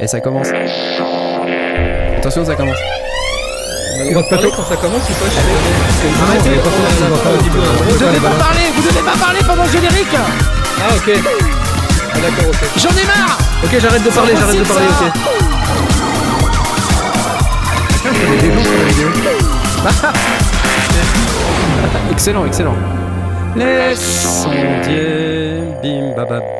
Et ça commence. Attention, ça commence. On a le droit de parler quand ça commence ou pas. Arrêtez. Va Vous de devez pas parler, vous devez pas parler pendant le générique. Ah, ok. Ah, d'accord, ok. J'en ai marre Ok, j'arrête de parler, j'arrête de parler, ok. Excellent, excellent. Les sondiers, bim baba boum.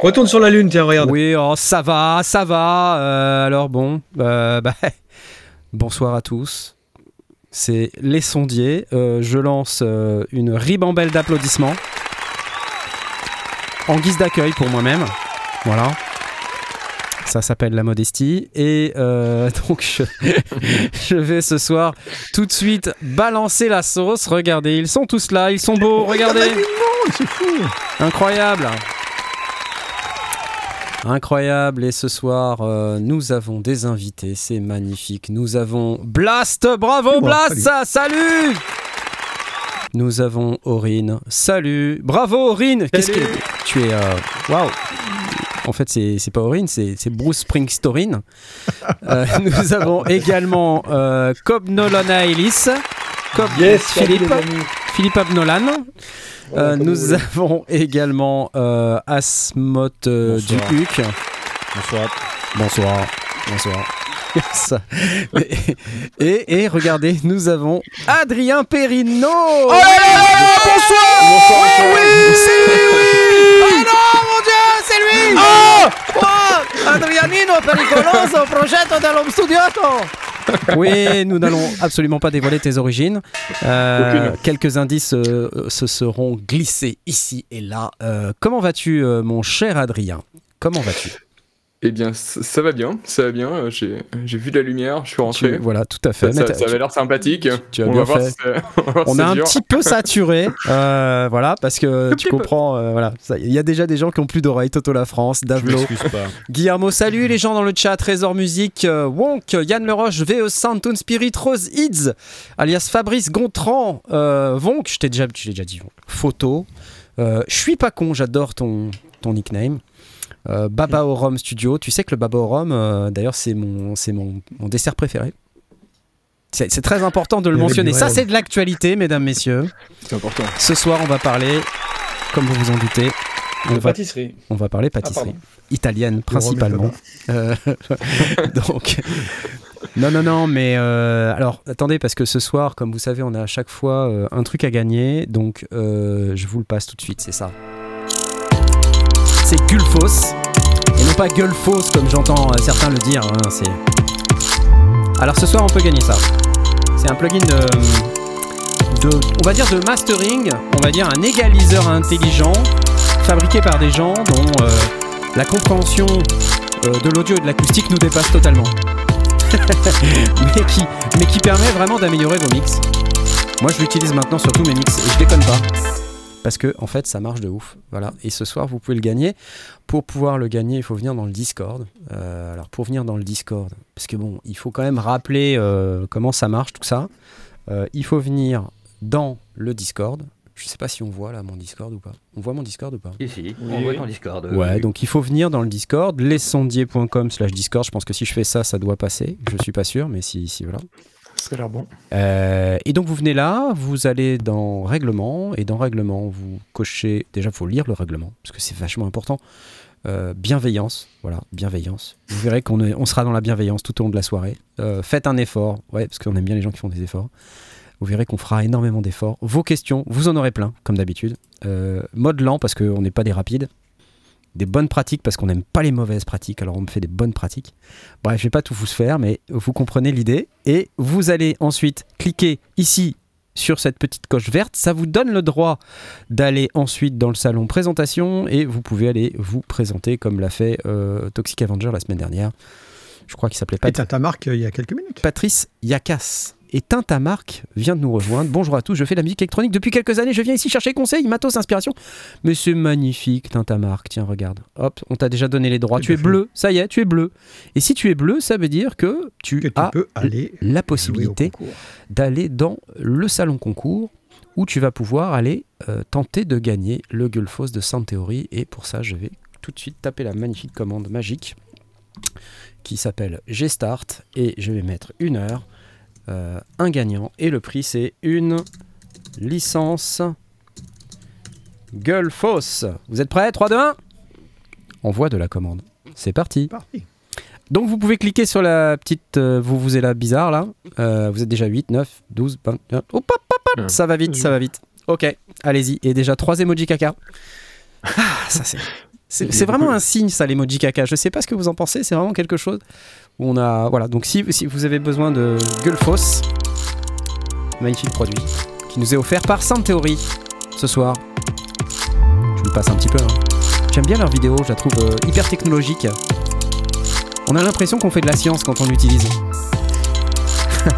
Retourne sur la lune, tiens, regarde. Oui, oh, ça va, ça va. Euh, alors bon, euh, bah, bonsoir à tous. C'est les sondiers. Euh, je lance euh, une ribambelle d'applaudissements en guise d'accueil pour moi-même. Voilà. Ça s'appelle la modestie. Et euh, donc, je, je vais ce soir tout de suite balancer la sauce. Regardez, ils sont tous là, ils sont beaux. Regardez. C'est fou. Incroyable Incroyable. Et ce soir euh, nous avons des invités, c'est magnifique. Nous avons Blast, bravo Bon, Blast, salut. Nous avons Aurine, salut, bravo Aurine. Qu'est-ce que tu es euh, Waouh. En fait, c'est c'est pas Aurine, c'est c'est Bruce Springsteen. Euh, nous avons également euh, Cobb Nolan Ellis, Cobb Yes, Philippe. Philippe Abnolan. Euh, nous avons également euh, Asmot euh, Bonsoir. Duhuc. Bonsoir. Bonsoir. Bonsoir. Ça. Et, et- et regardez, nous avons Adrien Perrino. Oh là là là là, bonsoir. Oui, oui, c'est lui, oui. Oh non, mon Dieu, c'est lui. Oh, oh Adrianino pericoloso, progetto dell'home studiato. Oui, nous n'allons absolument pas dévoiler tes origines. Euh, quelques indices euh, se seront glissés ici et là. Euh, comment vas-tu, mon cher Adrien? Comment vas-tu? Eh bien, ça, ça va bien, ça va bien. euh, J'ai j'ai vu de la lumière, je suis Tu- rentré. Voilà, tout à fait. Ça, avait l'air sympathique. tu as on bien va voir si on va a un dur. petit peu saturé, euh, voilà, parce que tu comprends, euh, voilà, il y a déjà des gens qui ont plus d'oreilles, Toto la France, Je Davlo, m'excuse pas. Guillermo, salut les gens dans le chat, Trésor Musique, euh, Wonk, Yann Leroche, VE Santoon Spirit, Rose Ids, alias Fabrice Gontran, euh, Wonk, je t'ai déjà, déjà dit. Photo, euh, je suis pas con, j'adore ton, ton nickname. Euh, Baba au Rhum Studio, tu sais que le Baba au Rhum, euh, d'ailleurs, c'est mon, c'est mon, mon dessert préféré. C'est très important de le mentionner. Ça, c'est de l'actualité, mesdames, messieurs. C'est important. Ce soir, on va parler, comme vous vous en doutez, on De va, pâtisserie. on va parler Ah, pâtisserie. Italienne, principalement. Euh, donc, non, non, non, mais euh, alors, attendez, parce que ce soir, comme vous savez, on a à chaque fois euh, un truc à gagner. Donc, euh, je vous le passe tout de suite, c'est ça. C'est Gulfos. Et non pas Gulfos, comme j'entends euh, certains le dire. hein. Alors, ce soir, on peut gagner ça. C'est un plugin de, de, on va dire de mastering, on va dire un égaliseur intelligent fabriqué par des gens dont euh, la compréhension euh, de l'audio et de l'acoustique nous dépasse totalement. mais, qui, mais qui permet vraiment d'améliorer vos mix. Moi je l'utilise maintenant sur tous mes mix et je déconne pas. Parce que en fait ça marche de ouf. Voilà. Et ce soir vous pouvez le gagner. Pour pouvoir le gagner, il faut venir dans le Discord. Euh, alors pour venir dans le Discord, parce que bon, il faut quand même rappeler euh, comment ça marche tout ça. Euh, il faut venir dans le Discord. Je sais pas si on voit là mon Discord ou pas. On voit mon Discord ou pas? Ici, Oui, on voit ton Discord. Ouais, oui. donc il faut venir dans le Discord, lesondiers.com slash Discord. Je pense que si je fais ça, ça doit passer. Je suis pas sûr, mais si, si voilà. Ça a l'air bon. Euh, et donc vous venez là, vous allez dans règlement, et dans règlement, vous cochez. Déjà, faut lire le règlement, parce que c'est vachement important. Euh, bienveillance, voilà, bienveillance. Vous verrez qu'on on sera dans la bienveillance tout au long de la soirée. Euh, faites un effort, ouais, parce qu'on aime bien les gens qui font des efforts. Vous verrez qu'on fera énormément d'efforts. Vos questions, vous en aurez plein, comme d'habitude. Mode lent, parce qu'on n'est pas des rapides. Des bonnes pratiques, parce qu'on n'aime pas les mauvaises pratiques, alors on me fait des bonnes pratiques. Bref, je vais pas tout vous faire, mais vous comprenez l'idée. Et vous allez ensuite cliquer ici sur cette petite coche verte. Ça vous donne le droit d'aller ensuite dans le salon présentation et vous pouvez aller vous présenter comme l'a fait euh, Toxic Avenger la semaine dernière. Je crois qu'il s'appelait Et Pat- ta marque il y a quelques minutes. Patrice Yakas. Et Tintamark vient de nous rejoindre. Bonjour à tous, je fais de la musique électronique depuis quelques années. Je viens ici chercher conseils, matos, inspiration. Mais c'est magnifique, Tintamark. Tiens, regarde. Hop, on t'a déjà donné les droits. Tout Tu es fait. bleu, ça y est, tu es bleu. Et si tu es bleu, ça veut dire que tu Que tu as peux aller la possibilité d'aller dans le salon concours où tu vas pouvoir aller euh, tenter de gagner le Gullfoss de Sainte Théorie. Et pour ça, je vais tout de suite taper la magnifique commande magique qui s'appelle G-Start et je vais mettre une heure, euh, un gagnant et le prix c'est une licence Gullfoss. Vous êtes prêts? 3, 2, 1 Envoi de la commande. C'est parti. Parti. Donc vous pouvez cliquer sur la petite euh, vous vous êtes là bizarre là. Euh, vous êtes déjà 8, 9, 12, 21. Hop, hop, hop, hop. Ah. Ça va vite, ça va vite. Ok, allez-y. Et déjà 3 emojis caca. Ah, ça c'est. C'est vraiment un signe ça l'emoji caca. Je sais pas ce que vous en pensez, c'est vraiment quelque chose où on a voilà. Donc si, si vous avez besoin de Gullfoss, magnifique produit qui nous est offert par Sound Theory ce soir. Je vous passe un petit peu. hein. J'aime bien leurs vidéos, je la trouve euh, hyper technologique. On a l'impression qu'on fait de la science quand on l'utilise.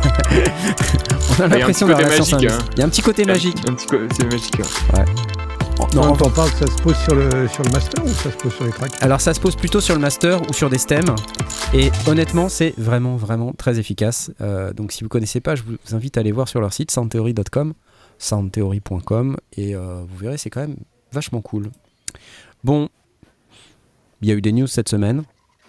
on a l'impression côté la science magique, inverse. hein. Il y a un petit côté magique. Un petit c'est magique. hein. Non, Non, on parle que ça se pose sur le, sur le master ou ça se pose sur les tracks? Alors ça se pose plutôt sur le master ou sur des stems. Et honnêtement, c'est vraiment, vraiment très efficace. Euh, donc si vous connaissez pas, je vous invite à aller voir sur leur site soundtheory.com, soundtheory.com, et euh, vous verrez, c'est quand même vachement cool. Bon, il y a eu des news cette semaine,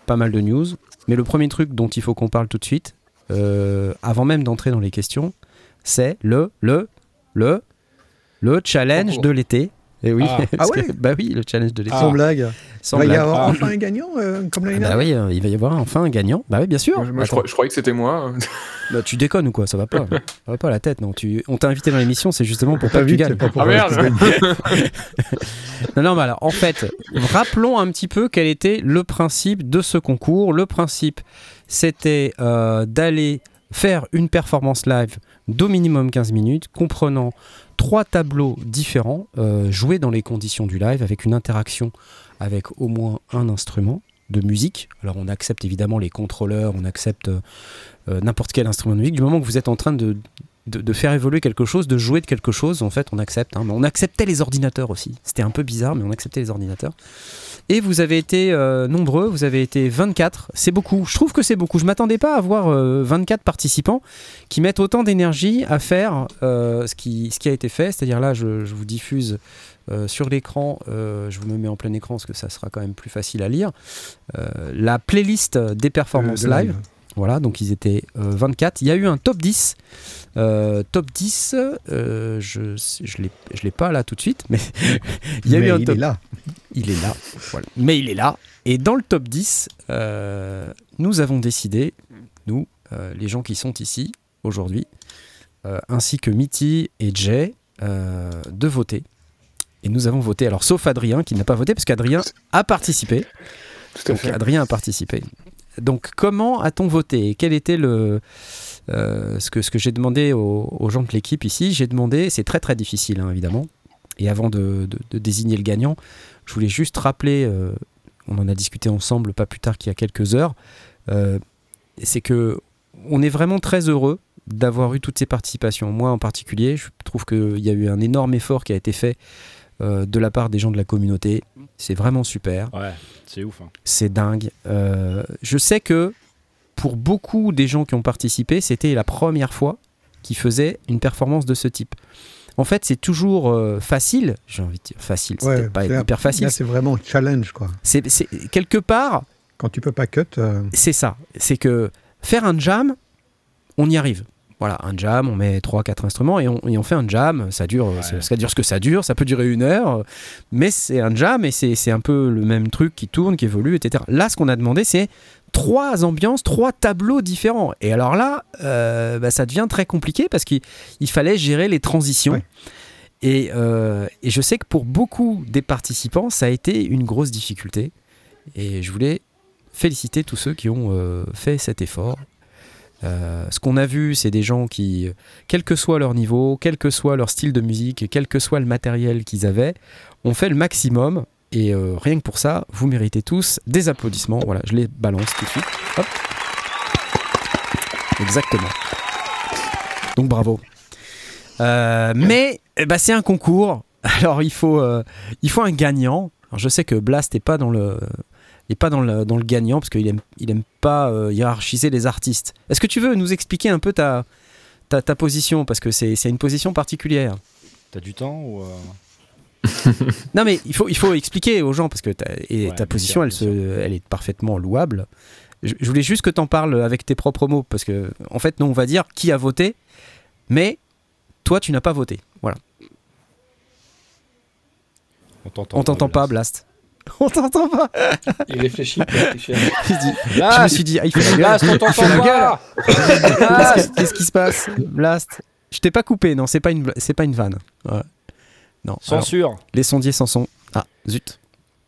pas mal de news, mais le premier truc dont il faut qu'on parle tout de suite, euh, avant même d'entrer dans les questions, c'est le, le, le, le challenge Concours. de l'été. Et oui, Ah. Ah ouais que- bah oui, le challenge de l'été. Sans blague. Sans Il va y avoir Ah. enfin un gagnant euh, comme l'année Ah bah dernière. oui, euh, il va y avoir enfin un gagnant. Bah oui, bien sûr. Moi, je, crois- je croyais que c'était moi. bah, tu déconnes ou quoi? Ça va pas. ça va pas la tête, non. Tu... On t'a invité dans l'émission, c'est justement pour pas Pas que tu vite, gagnes. c'est pas pour Ah, merde. Non, non, mais alors, en fait, rappelons un petit peu quel était le principe de ce concours. Le principe, c'était euh, d'aller faire une performance live d'au minimum 15 minutes, comprenant trois tableaux différents, euh, joués dans les conditions du live, avec une interaction avec au moins un instrument de musique. Alors on accepte évidemment les contrôleurs, on accepte euh, euh, n'importe quel instrument de musique. Du moment que vous êtes en train de, de, faire évoluer quelque chose, de jouer de quelque chose, en fait on accepte. hein. Mais on acceptait les ordinateurs aussi. C'était un peu bizarre, mais on acceptait les ordinateurs. Et vous avez été euh, nombreux, vous avez été 24, c'est beaucoup. Je trouve que c'est beaucoup. Je m'attendais pas à avoir euh, 24 participants qui mettent autant d'énergie à faire euh, ce, qui, ce qui a été fait. C'est-à-dire là, je, je vous diffuse euh, sur l'écran, je vous me mets en plein écran parce que ça sera quand même plus facile à lire, la playlist des performances live. Voilà, donc ils étaient euh, 24. Il y a eu un top 10. Euh, top 10, euh, je ne l'ai pas là tout de suite, mais il y a Mais eu un il top est là. Il est là. Voilà. Mais il est là. Et dans le top 10, euh, nous avons décidé, nous, euh, les gens qui sont ici aujourd'hui, euh, ainsi que Mitty et Jay, de voter. Et nous avons voté, alors sauf Adrien qui n'a pas voté, parce qu'Adrien a participé. Tout à Donc fait. Adrien a participé. Donc comment a-t-on voté? Et Quel était le ce que ce que j'ai demandé aux, aux gens de l'équipe ici? J'ai demandé, c'est très très difficile hein, évidemment. Et avant de, de- de désigner le gagnant, je voulais juste rappeler, euh, on en a discuté ensemble pas plus tard qu'il y a quelques heures, euh, c'est que on est vraiment très heureux d'avoir eu toutes ces participations. Moi en particulier, je trouve qu'il y a eu un énorme effort qui a été fait euh, de la part des gens de la communauté. C'est vraiment super. Ouais, c'est ouf. hein. C'est dingue. Je sais que pour beaucoup des gens qui ont participé, c'était la première fois qu'ils faisaient une performance de ce type. En fait, c'est toujours euh, facile. J'ai envie de dire facile. C'est Ouais, peut-être pas hyper facile. Là, c'est vraiment challenge, quoi. C'est c'est- quelque part, Quand tu peux pas cut, euh, c'est ça. C'est que faire un jam, on y arrive. Voilà, un jam, on met 3-4 instruments et on, et on fait un jam. Ça dure, Ouais. ça, ça dure ce que ça dure, ça peut durer une heure, mais c'est un jam et c'est un peu le même truc qui tourne, qui évolue, etc. Là, ce qu'on a demandé, c'est trois ambiances, trois tableaux différents. Et alors là, euh, bah, ça devient très compliqué parce qu'il il fallait gérer les transitions. Ouais. Et, euh, et je sais que pour beaucoup des participants, ça a été une grosse difficulté. Et je voulais féliciter tous ceux qui ont euh, fait cet effort. Euh, ce qu'on a vu, c'est des gens qui, quel que soit leur niveau, quel que soit leur style de musique, quel que soit le matériel qu'ils avaient, ont fait le maximum. Et euh, rien que pour ça, vous méritez tous des applaudissements. Voilà, je les balance tout de suite. Hop. Exactement. Donc bravo. Euh, mais eh ben, c'est un concours. Alors il faut, il faut un gagnant. Je sais que Blast n'est pas dans le, est pas dans le, dans le gagnant parce qu'il aime, il aime pas euh, hiérarchiser les artistes. Est-ce que tu veux nous expliquer un peu ta, ta, ta position? Parce que c'est, une position particulière. T'as du temps ou euh, non mais il faut, il faut expliquer aux gens parce que et Ouais, ta position, sûr, elle, se, elle est parfaitement louable. Je, je voulais juste que tu en parles avec tes propres mots parce que en fait, nous on va dire qui a voté, mais toi tu n'as pas voté. Voilà. On t'entend pas, Blast. On t'entend pas. Il réfléchit. il réfléchit. Il dit- je me Blast, suis dit, ah, il fait la gueule. Blast, on t'entend pas. Qu'est-ce que- Qu'est-ce qui se passe, Blast Je t'ai pas coupé, non, c'est pas une, c'est pas une vanne. Ouais. Non. alors, Censure. les sondiers s'en sont. Ah, zut.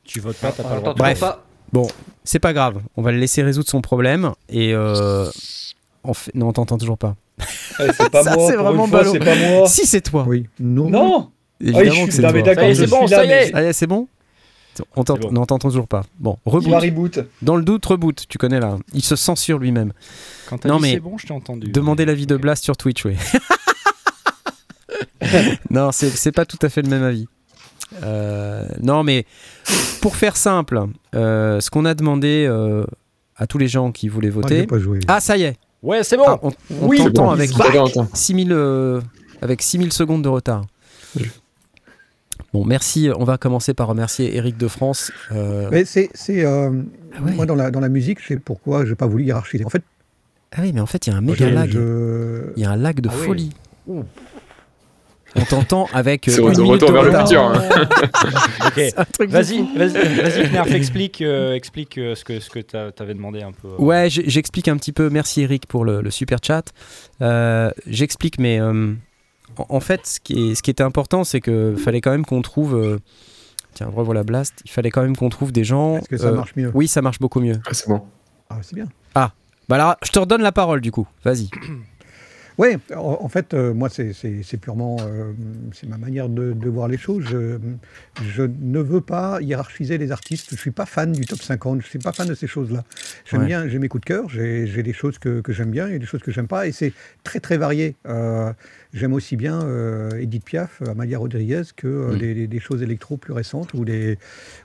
Tu votes pas, t'as pas le Alors, droit. Bref. pas Bon, c'est pas grave. On va le laisser résoudre son problème et. Euh, on fait... Non, on t'entend toujours pas. Ouais, c'est pas Ça, moi. c'est. C'est pas moi. Si c'est toi. Oui. Non. Non. Évidemment Ah que c'est non, toi. mais d'accord. Ça y est, je c'est bon, ça y est. Ah, c'est bon? On bon. T'entend toujours pas. Bon, Il va reboot. reboot. Dans le doute, reboot. Tu connais là. Il se censure lui-même. Quand t'as Non, dit mais c'est bon, je t'ai entendu. Demandez l'avis de Blast sur Twitch, oui. non, c'est c'est pas tout à fait le même avis. Euh, non, mais pour faire simple, euh, ce qu'on a demandé euh, à tous les gens qui voulaient voter. pas joué. Ah, ça y est. Ouais, c'est bon. Ah, on on Oui, t'entend bon, avec c'est bon, attends. 6000 euh, avec 6000 secondes de retard. Bon, merci. On va commencer par remercier Eric de France. Euh, Mais c'est, c'est, euh, Ah ouais. moi dans la, dans la musique, je sais pourquoi j'ai pas voulu hiérarchiser. En fait, Ah oui, mais en fait, il y a un méga lag. je- Il y a un lag de Ah oui. folie. On t'entend avec. euh, C'est une de retour vers le futur. hein. Ok. C'est un truc de Vas-y, vas-y, vas-y, Knarf, explique, euh, explique euh, ce que ce que t'as- t'avais demandé un peu. euh. Ouais, j'explique un petit peu. Merci Eric pour le, le super chat. Euh, j'explique, mais euh, en, en fait, ce qui, est, ce qui était important, c'est que fallait quand même qu'on trouve. euh, tiens, revoilà Blast. Il fallait quand même qu'on trouve des gens. Est-ce que ça euh, marche mieux Oui, ça marche beaucoup mieux. Ah, c'est bon. Ah, c'est bien. Bah alors, je te redonne la parole du coup. Vas-y. Oui, en, fait, euh, moi, c'est, c'est- c'est purement euh, c'est ma manière de, de voir les choses. Je, je ne veux pas hiérarchiser les artistes. Je suis pas fan du top 50. Je suis pas fan de ces choses-là. J'aime Ouais. bien, j'ai mes coups de cœur. J'ai, j'ai des choses que, que j'aime bien et des choses que j'aime pas. Et c'est très très varié. Euh, j'aime aussi bien euh, Edith Piaf, Amalia Rodriguez que euh, Mm. des, choses électro plus récentes ou des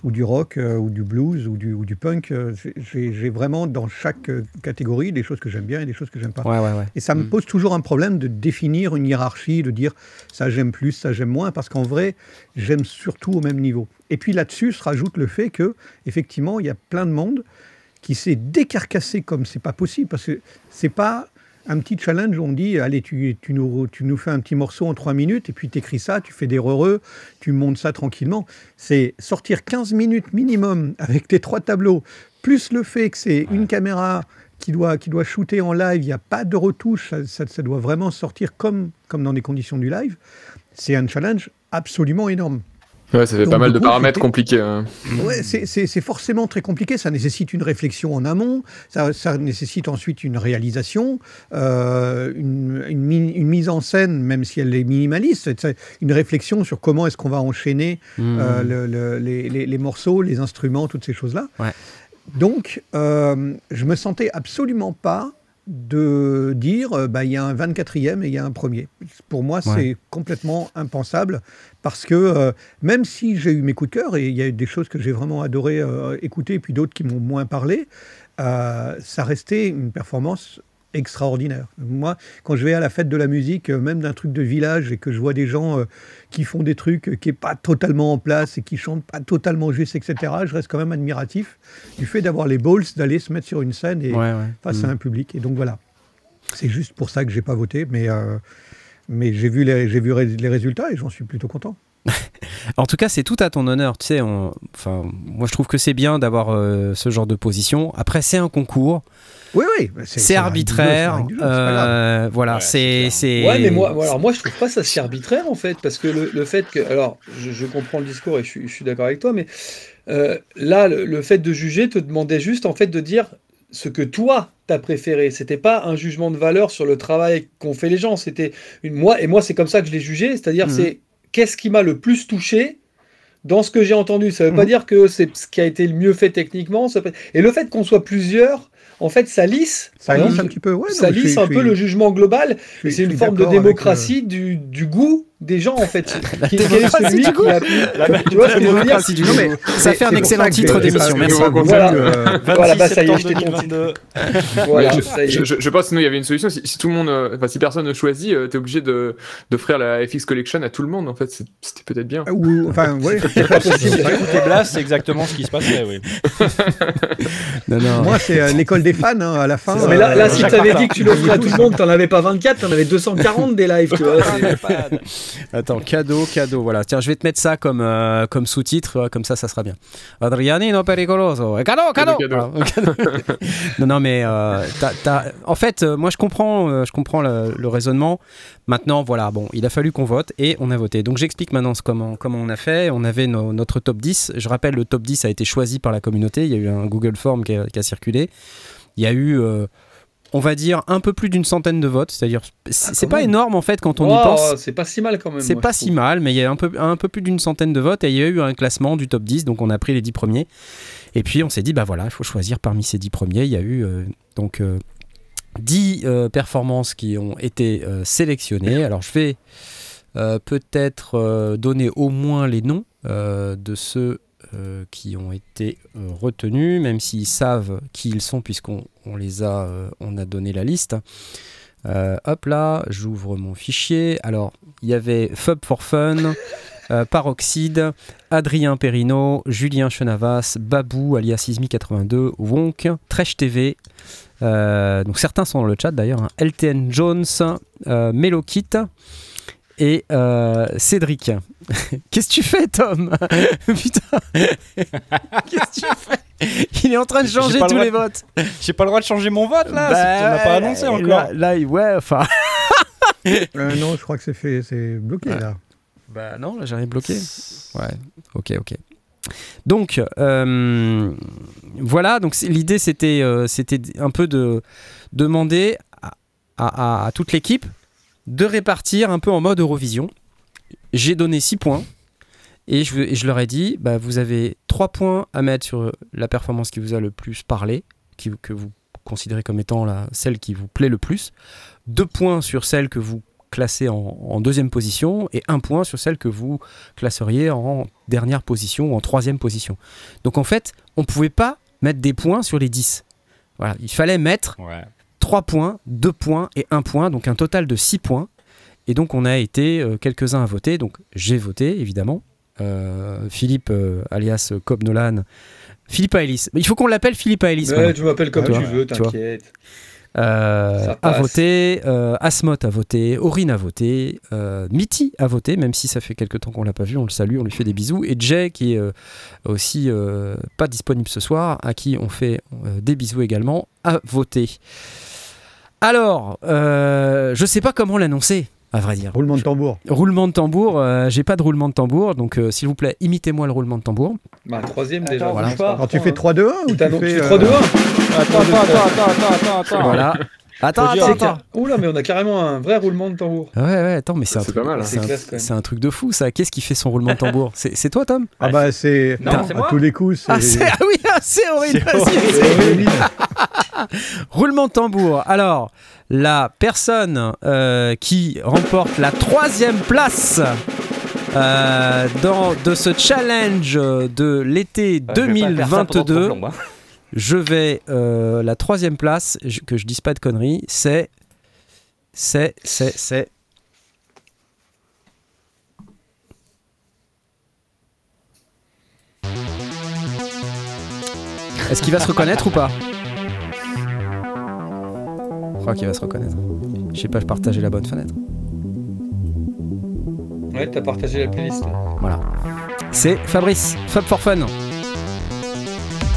ou du rock euh, ou du blues ou du, ou du punk. Euh, J'ai, vraiment dans chaque catégorie des choses que j'aime bien et des choses que j'aime pas. Ouais, ouais, ouais. Et ça me Mm. pose toujours un problème de définir une hiérarchie, de dire ça j'aime plus, ça j'aime moins, parce qu'en vrai, j'aime surtout au même niveau. Et puis là-dessus se rajoute le fait que, effectivement, il y a plein de monde qui s'est décarcassé comme c'est pas possible, parce que c'est pas un petit challenge où on dit allez, tu, tu nous, tu nous fais un petit morceau en trois minutes, et puis tu écris ça, tu fais des heureux, tu montes ça tranquillement. C'est sortir 15 minutes minimum avec tes trois tableaux, plus le fait que c'est une caméra qui doit, qui doit shooter en live, il n'y a pas de retouche, ça, ça- ça doit vraiment sortir comme, comme dans les conditions du live. C'est un challenge absolument énorme. Ouais, ça fait Donc, pas mal de coup, paramètres compliqués. hein. Ouais, c'est- c'est c'est forcément très compliqué, ça nécessite une réflexion en amont, ça, ça nécessite ensuite une réalisation, euh, une, une mi- une mise en scène, même si elle est minimaliste, une réflexion sur comment est-ce qu'on va enchaîner Mm. euh, le- le- les, les- les morceaux, les instruments, toutes ces choses-là. Ouais. Donc, euh, je me sentais absolument pas de dire euh, bah, il y a un 24e et il y a un premier. Pour moi, Ouais. c'est complètement impensable parce que euh, même si j'ai eu mes coups de cœur et il y a eu des choses que j'ai vraiment adoré euh, écouter et puis d'autres qui m'ont moins parlé, euh, ça restait une performance extraordinaire. Moi, quand je vais à la fête de la musique, euh, même d'un truc de village, et que je vois des gens euh, qui font des trucs euh, qui n'est pas totalement en place et qui chantent pas totalement juste, etc., je reste quand même admiratif du fait d'avoir les balls d'aller se mettre sur une scène et Ouais, ouais. face Mm. à un public. Et donc voilà, c'est juste pour ça que j'ai pas voté, mais, euh, mais j'ai vu, les, vu les résultats et j'en suis plutôt content. En tout cas, c'est tout à ton honneur. Tu sais, on- enfin, moi je trouve que c'est bien d'avoir euh, ce genre de position. Après, c'est un concours, Oui, oui. c'est arbitraire. jeu, c'est grave. euh, voilà, Ouais, c'est. Ouais, mais moi, alors moi, je trouve pas ça si arbitraire en fait, parce que le, le fait que, alors, je, je comprends le discours et je suis, je suis d'accord avec toi, mais euh, là, le, le fait de juger te demandait juste en fait de dire ce que toi t'as préféré. C'était pas un jugement de valeur sur le travail qu'ont fait les gens. C'était une moi et moi, c'est comme ça que je l'ai jugé, c'est-à-dire Mhm. c'est qu'est-ce qui m'a le plus touché. Dans ce que j'ai entendu, ça veut pas Mhm. dire que c'est ce qui a été le mieux fait techniquement. Et le fait qu'on soit plusieurs, en fait, ça lisse. Ça hein, lisse un petit peu. Ouais, non, ça suis- lisse un peu suis- le jugement global. suis- c'est une forme de avec, euh, démocratie du, du goût des gens en fait. La Qui- démocratie du qui a pu- Tu vois ce que je veux dire démocratie du Non, goût. mais Ça fait un excellent titre d'émission, merci. Voilà. euh, Voilà, bah ça y est, je t'ai septembre ton titre. 2022. Voilà, je, pense que sinon il y avait une solution. Si, tout le monde, euh, enfin si personne ne choisit, t'es obligé de d'offrir la FX Collection à tout le monde. En fait, C'est- c'était peut-être bien. Ou, enfin, ouais. pas possible. C'est exactement ce qui se passerait, oui. Non, non. Moi, c'est euh, l'école des fans hein, à la fin. Mais là, là euh, si tu avais dit que tu l'offrais à tout le monde, t'en avais pas 24, t'en avais 240 des lives, tu vois. c'est- Attends, cadeau, cadeau. Voilà, tiens, je vais te mettre ça comme, euh, comme sous-titre, comme ça, ça sera bien. Adrianino pericoloso. Eh, Cadeau, cadeau. Non, non, mais euh, en fait, euh, moi, je comprends, euh, je comprends le, le raisonnement. Maintenant, voilà, bon, il a fallu qu'on vote et on a voté. Donc, j'explique maintenant comment, comment on a fait. On avait notre top 10. Je rappelle, le top 10 a été choisi par la communauté. Il y a eu un Google Form qui a, qui a circulé. Il y a eu. euh, on va dire un peu plus d'une centaine de votes, c'est-à-dire c'est quand pas même. énorme en fait quand on y pense. C'est pas si mal quand même. C'est pas si mal, mais il y a un peu, un peu plus d'une centaine de votes et il y a eu un classement du top 10, donc on a pris les 10 premiers. Et puis on s'est dit, bah voilà, il faut choisir parmi ces 10 premiers. Il y a eu euh, donc euh, 10 euh, performances qui ont été sélectionnées. Alors je vais peut-être donner au moins les noms de ceux euh, qui ont été euh, retenus, même s'ils savent qui ils sont, puisqu'on on les a, euh, on a donné la liste. Hop là, j'ouvre mon fichier. Alors, il y avait Fub for Fun, Paroxide, Adrien Perrino, Julien Chenavas, Babou alias Sismi82, Wonk, Tresh TV. donc certains sont dans le chat d'ailleurs. hein, LTN Jones, Melokit et euh, Cédric. Qu'est-ce que tu fais, Tom Putain Qu'est-ce que tu fais Il est en train de changer tous les de- votes. J'ai pas le droit de changer mon vote là, Bah, on n'a pas annoncé encore. Là, ouais, enfin. euh, non, je crois que c'est fait, c'est bloqué là. Bah non, là j'ai rien bloqué. Ouais, ok, ok. Donc, euh, voilà, donc l'idée c'était euh, c'était un peu de demander à, à- à toute l'équipe de répartir un peu en mode Eurovision. J'ai donné 6 points et je, leur ai dit, bah, vous avez 3 points à mettre sur la performance qui vous a le plus parlé, que vous considérez comme étant la, celle qui vous plaît le plus, 2 points sur celle que vous classez en, deuxième position et un point sur celle que vous classeriez en dernière position ou en troisième position. Donc en fait, on ne pouvait pas mettre des points sur les 10. Voilà, il fallait mettre. 3 points, 2 points et 1 point, donc un total de 6 points. Et donc on a été euh, quelques-uns à voter, donc j'ai voté évidemment. Euh, Philippe, euh, alias Cobb Nolan, Philippe Aelis. Il faut qu'on l'appelle Philippe Aelis. Ouais, tu m'appelles comme Tu tu vois, veux, t'inquiète. Euh, a voté, euh, Asmoth a voté, Aurine a voté, euh, Mitty a voté, même si ça fait quelques temps qu'on l'a pas vu, on le salue, on lui fait des bisous, et Jay qui est aussi pas disponible ce soir, à qui on fait des bisous également, a voté. Alors, euh, je sais pas comment l'annoncer, à vrai dire. Roulement de tambour. Roulement de tambour, euh, j'ai pas de roulement de tambour, donc euh, s'il vous plaît, imitez-moi le roulement de tambour. Bah, troisième déjà. Attends, Voilà. Alors tu fais 3-2-1 ou tu T'as donc- tu fais, fais euh, 3 2 1 Attends, attends, attends, attends, attends, attends. Voilà. Attends, attends, C'est attends. car- Oula, mais on a carrément un vrai roulement de tambour. Ouais, ouais, attends, mais c'est un, truc- pas mal, hein. c'est C'est un- classe, quand même. c'est un truc de fou ça. Qu'est-ce qui fait son roulement de tambour C'est c'est toi, Tom Ah bah c'est Non, à c'est moi. tous les coups. C'est ah, c'est- ah oui, ah, c'est horrible. Horrible. Roulement de tambour. Alors, la personne euh, qui remporte la troisième place euh, dans, de ce challenge de l'été Euh, je vais pas faire ça pendant trop 2022, long, hein. Je vais euh, la troisième place, je- que je dise pas de conneries, c'est c'est c'est c'est Est-ce qu'il va se reconnaître ou pas? Je crois qu'il va se reconnaître. Je sais pas, je partageais la bonne fenêtre. Ouais, t'as partagé la playlist. là. Voilà. C'est Fabrice, Fab for Fun.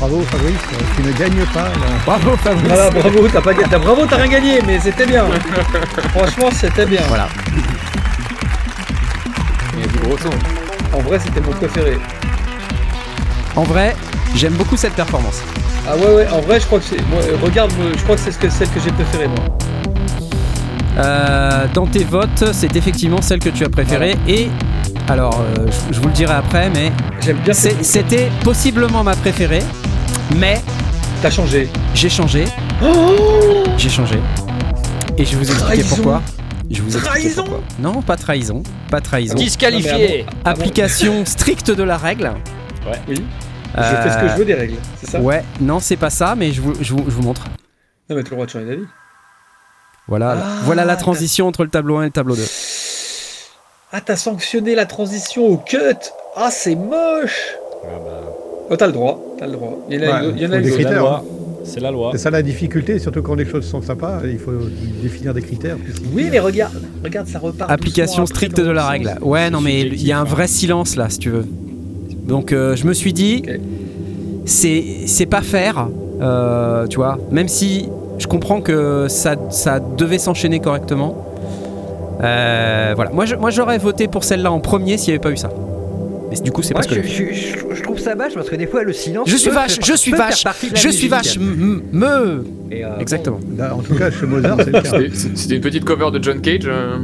Bravo Fabrice, tu ne gagnes pas. là. Bravo Fabrice. Voilà, bravo, t'as pas gagné. T'as- Bravo, t'as rien gagné, mais c'était bien. Franchement, c'était bien. Voilà. Il y a du gros son. En vrai, c'était mon préféré. En vrai, j'aime beaucoup cette performance. Ah ouais, ouais, en vrai, je crois que c'est. Moi, euh, regarde, je crois que c'est ce que- celle que j'ai préférée, moi. Euh, dans tes votes, c'est effectivement celle que tu as préférée. Et alors, euh, je, je vous le dirai après, mais c'était possiblement ma préférée. Mais T'as changé. j'ai changé. Oh J'ai changé. Et je vais vous expliquer pourquoi. Je vous explique Trahison pourquoi. Non, pas trahison. Pas trahison. Disqualifié Application stricte de la règle. Oui. Je fais ce que je veux des règles, c'est ça Ouais, non, c'est pas ça, mais je vous, je vous, je vous montre. Non, mais tu le droit de changer d'avis. Voilà, Ah, voilà la transition entre le tableau 1 et le tableau 2. Ah, t'as sanctionné la transition au cut Ah, c'est moche Oh, t'as le droit, t'as le droit. Il y en a, Ouais, il y en faut a des une C'est la critères, loi. C'est la loi. C'est ça la difficulté, surtout quand les choses sont sympas, il faut définir des critères. Oui, mais regarde, regarde, ça repart. Application stricte de la règle. sens. Ouais, non, mais il y a un vrai silence là, si tu veux. Donc euh, je me suis dit, c'est c'est pas faire, euh, tu vois, même si je comprends que ça, ça devait s'enchaîner correctement. Euh, voilà, moi je- moi, j'aurais voté pour celle-là en premier s'il n'y avait pas eu ça. Mais du coup, c'est parce que. je, je- je- trouve ça vache parce que des fois le silence. Je suis vache, je suis vache, je suis vache, me. Euh, Exactement. Là, en tout cas, chez Mozart, c'est. C'était une petite cover de John Cage. euh,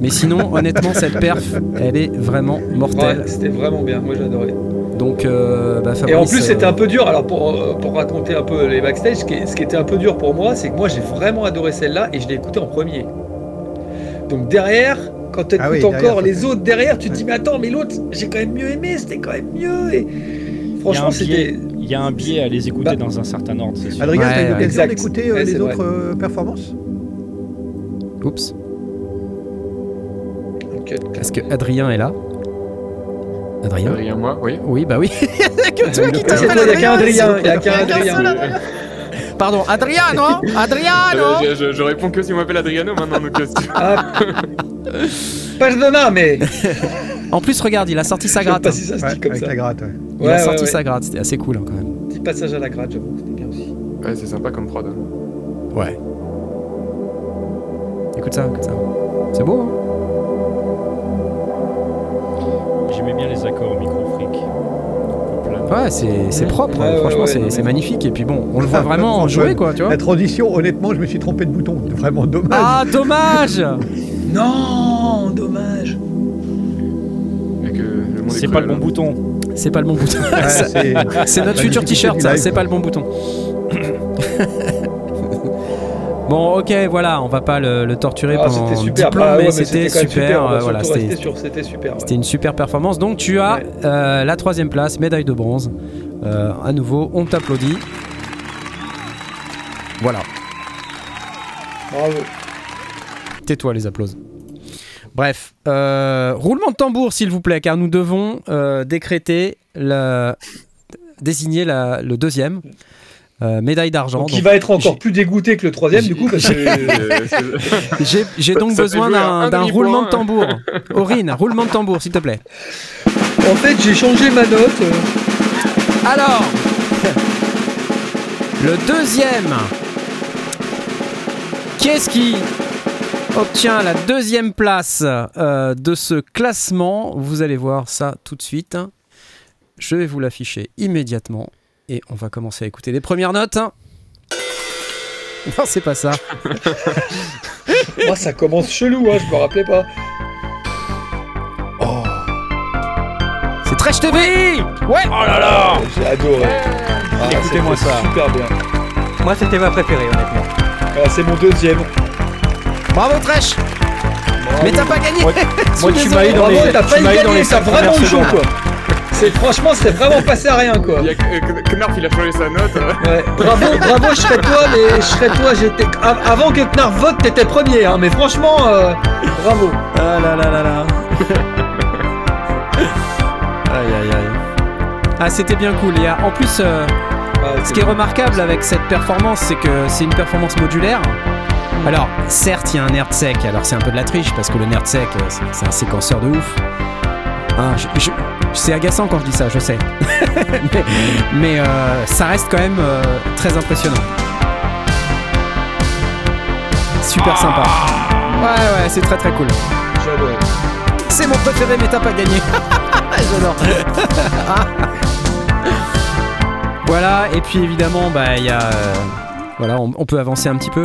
Mais sinon, honnêtement, cette perf, elle est vraiment Ouais, mortelle. c'était vraiment bien, moi j'adorais. Donc, euh, bah, Et en plus, c'était euh, un peu dur. Alors, pour, euh, pour raconter un peu les backstage, ce qui, ce qui était un peu dur pour moi, c'est que moi j'ai vraiment adoré celle-là et je l'ai écoutée en premier. Donc, derrière, quand tu écoutes Ah oui, encore les fait- autres derrière, tu te dis, mais attends, mais l'autre, j'ai quand même mieux aimé, c'était quand même mieux. Et franchement, c'était. Il y a un biais à les écouter Bah. dans un certain ordre, c'est sûr. Adrien, Ouais, t'as eu ouais. l'occasion d'écouter euh, Ouais, les autres vrai. euh, performances Oups. Est-ce que Adrien est là Adrien Adrien, moi, oui. Oui, bah oui. Il y a que toi qui t'appelles toi, il n'y a qu'un Adrien. Pardon, Adriano Adriano Euh, je, je- je réponds que si on m'appelle Adriano maintenant, donc euh, Ah. Pardonna, mais. En plus, regarde, il a sorti sa Je sais gratte. pas si ça se Ouais, dit comme avec ça. la gratte. ouais. Il Ouais, a ouais, sorti ouais. sa gratte, c'était assez cool hein, quand même. Petit passage à la gratte, j'avoue, c'était bien aussi. Ouais, c'est sympa comme prod. Ouais. Écoute ça, écoute ça. C'est beau, hein J'aimais bien les accords micro fric. Ouais, c'est c'est propre, Ouais, hein. ouais, franchement, ouais, c'est magnifique. Et puis bon, on le voit Ah, vraiment jouer, quoi, tu vois. La transition, honnêtement, je me suis trompé de bouton. Vraiment dommage. Ah, dommage Non, dommage. C'est pas le bon cruel. bouton. C'est pas le bon bouton. C'est- notre futur t-shirt, ça, c'est pas le bon bouton. bon, ok, voilà, on va pas le, le torturer Ah, pendant c'était 10 super. Ah, ouais, mais mais c'était super. Euh, voilà, c'était ouais. une super performance. Donc tu as Ouais. euh, la troisième place, médaille de bronze. Euh, à nouveau, on t'applaudit. Voilà, Bravo. tais-toi les applauses. Bref, roulement de tambour s'il vous plaît, car nous devons décréter la... désigner la- le deuxième. Euh, médaille d'argent. Donc, va être encore plus dégoûté que le troisième, du coup, parce que. C'est- J'ai donc Ça besoin d'un roulement de tambour. Aurine, roulement de tambour, s'il te plaît. En fait, j'ai changé ma note. euh, Alors, le deuxième. Qu'est-ce qui obtient la deuxième place euh, de ce classement? Vous allez voir ça tout de suite. Je vais vous l'afficher immédiatement. Et on va commencer à écouter les premières notes. Non, c'est pas ça. Moi, ça commence chelou, hein, je me rappelais pas. C'est Trash TV Ouais Oh là là J'ai adoré. Ah, Écoutez-moi ça. Super bien. Moi, c'était ma préférée, honnêtement. Ah, c'est mon deuxième. Bravo Trash Mais t'as pas gagné Moi, tu m'as eu dans Bravo, dans gagner, les t'as 5 vraiment chaud, quoi. C'est franchement, c'est vraiment passé à rien, quoi. Il y a que- que Knarf, il a changé sa note. euh. Ouais. Bravo, bravo, je serais toi, mais je serais toi, j'étais. av- Avant que Knarf vote, t'étais premier, hein, mais franchement, euh, bravo. Ah là là là là. aïe aïe aïe. Ah c'était bien cool. Et ah, en plus, euh, Ah, ce qui est remarquable avec cette performance, c'est que c'est une performance modulaire. Alors, certes, il y a un nerd sec. Alors c'est un peu de la triche parce que le nerd sec, euh, c'est- c'est un séquenceur de ouf. Hein, je- je- c'est agaçant quand je dis ça, je sais. mais mais, euh, ça reste quand même euh, très impressionnant. Super sympa. Ouais ouais, c'est très très cool. J'adore. C'est mon préféré, mais t'as pas gagné. J'adore. voilà, et puis évidemment, bah il y a, euh, voilà, on, on peut avancer un petit peu.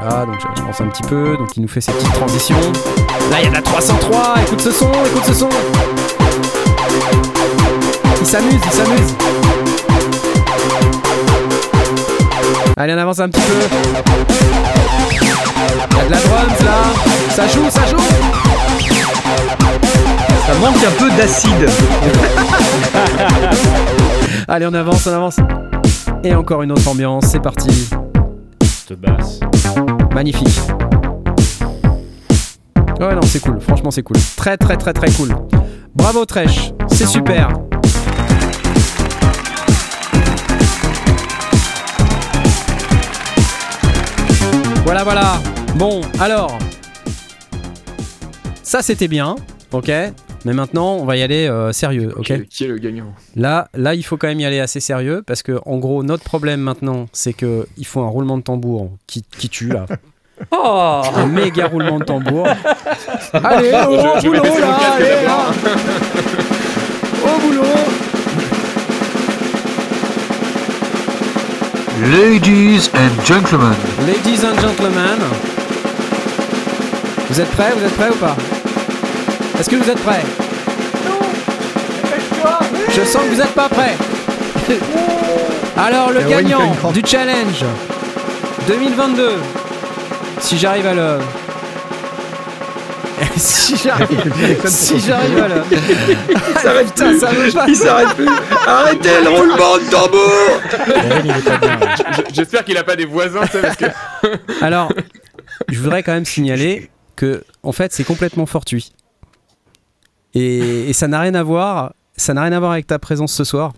Voilà, donc je, je pense un petit peu, donc il nous fait ses petites transitions. Là, il y a de la 303. Écoute ce son, écoute ce son. Il s'amuse, il s'amuse. Allez, on avance un petit peu. Il y a de la drums là. Ça joue, ça joue. Ça manque un peu d'acide. Allez, on avance, on avance. Et encore une autre ambiance, c'est parti. Cette basse. Magnifique. Ouais, non, c'est cool. Franchement, c'est cool. Très, très, très, très cool. Bravo, Tresh. C'est super. Voilà, voilà. Bon, alors. Ça, c'était bien. Ok. Mais maintenant, on va y aller euh, sérieux. Ok? Qui est- Qui est le gagnant? Là, là, il faut quand même y aller assez sérieux parce que, en gros, notre problème maintenant, c'est que il faut un roulement de tambour qui, qui tue là. Oh un méga roulement de tambour. Allez, au Je- je vais boulot là, allez, là. Au boulot. Ladies and gentlemen, Ladies and gentlemen, vous êtes prêts Vous êtes prêts ou pas? Est-ce que vous êtes prêts? Je sens que vous n'êtes pas prêts. Alors, le Eh gagnant du challenge 2022, si j'arrive à le. si j'arrive, si j'arrive à le. Il s'arrête Putain, plus. ça veut pas. Il s'arrête plus. Arrêtez le roulement de tambour. J'espère qu'il a pas des voisins, sais, parce que. Alors, je voudrais quand même signaler que, en fait, c'est complètement fortuit. Et, et ça n'a rien à voir. Ça n'a rien à voir avec ta présence ce soir.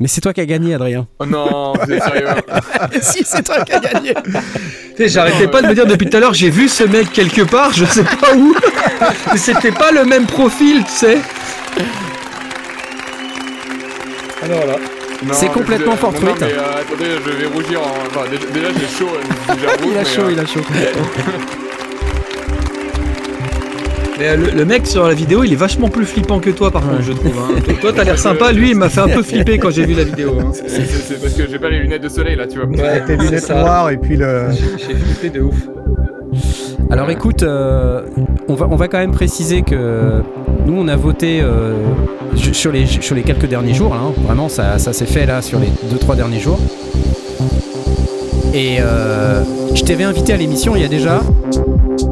Mais c'est toi qui as gagné, Adrien. Oh non, c'est sérieux. si, c'est toi qui as gagné. Tu sais, J'arrêtais pas de me dire depuis tout à l'heure, j'ai vu ce mec quelque part, je sais pas où. Mais c'était pas le même profil, tu sais. Alors là. Non, C'est complètement fortuite. Non, mais euh, attendez, je vais rougir. en- Enfin, déjà, déjà, j'ai chaud. euh, déjà rouge, Il a mais, chaud, euh, il a chaud. Mais euh, le, le mec sur la vidéo, il est vachement plus flippant que toi, par contre, je trouve. hein. Toi, toi, t'as l'air sympa, lui, il m'a fait un peu flipper quand j'ai vu la vidéo. hein. C'est parce que j'ai pas les lunettes de soleil là, tu vois. Ouais, c'est lunettes noires et puis le. J'ai flippé de ouf. Alors écoute, euh, on, va, on va quand même préciser que nous on a voté euh, sur, les, sur les quelques derniers jours, là, hein. vraiment ça, ça s'est fait là sur les 2-3 derniers jours. Et euh, je t'avais invité à l'émission il y a déjà,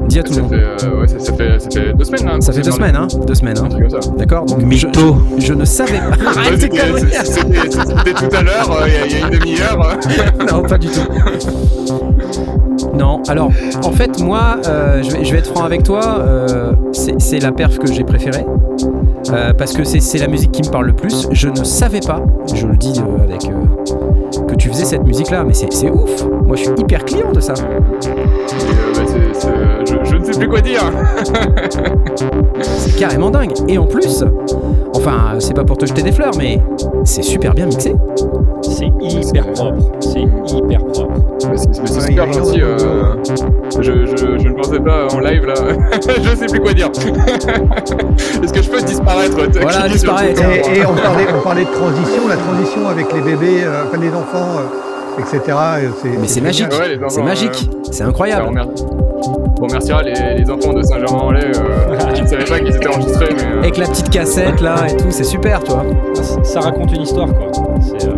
dis à tout le Ça monde. fait, euh, ouais, ça, ça fait, ça fait deux semaines là. Ça fait deux semaines, hein Deux semaines, hein. D'accord Donc je, Mytho. je ne savais pas. Arrête C'était conneries. c'était- c'était tout à l'heure, euh, il y a- il y, a une demi-heure. Non, pas du tout. Non, alors, en fait, moi, euh, je, vais, je vais être franc avec toi, euh, c'est c'est la perf que j'ai préférée. euh, parce que c'est c'est la musique qui me parle le plus. Je ne savais pas, je le dis euh, avec. euh, que tu faisais cette musique-là, mais c'est c'est ouf! Moi, je suis hyper client de ça. Je, je ne sais plus quoi dire. C'est carrément dingue. Et en plus, enfin, c'est pas pour te jeter des fleurs, mais c'est super bien mixé. C'est hyper propre. C'est hyper propre. Mais c'est mais c'est Ouais, super gentil. euh, je, je, je ne pensais pas en live là. je sais plus quoi dire. Est-ce que je peux disparaître? Euh, Voilà, disparaître. le Et, et on, parlait, on parlait de transition, la transition avec les bébés, euh, enfin les enfants, euh, etc. euh, Mais c'est magique. Ouais, C'est magique. C'est On, incroyable. on remerciera les, les enfants de Saint-Germain-en-Laye euh, qui ne savaient pas qu'ils étaient enregistrés. Mais, euh, Avec la petite cassette là et tout, c'est super, tu vois. Ça, ça raconte une histoire, quoi. C'est, euh,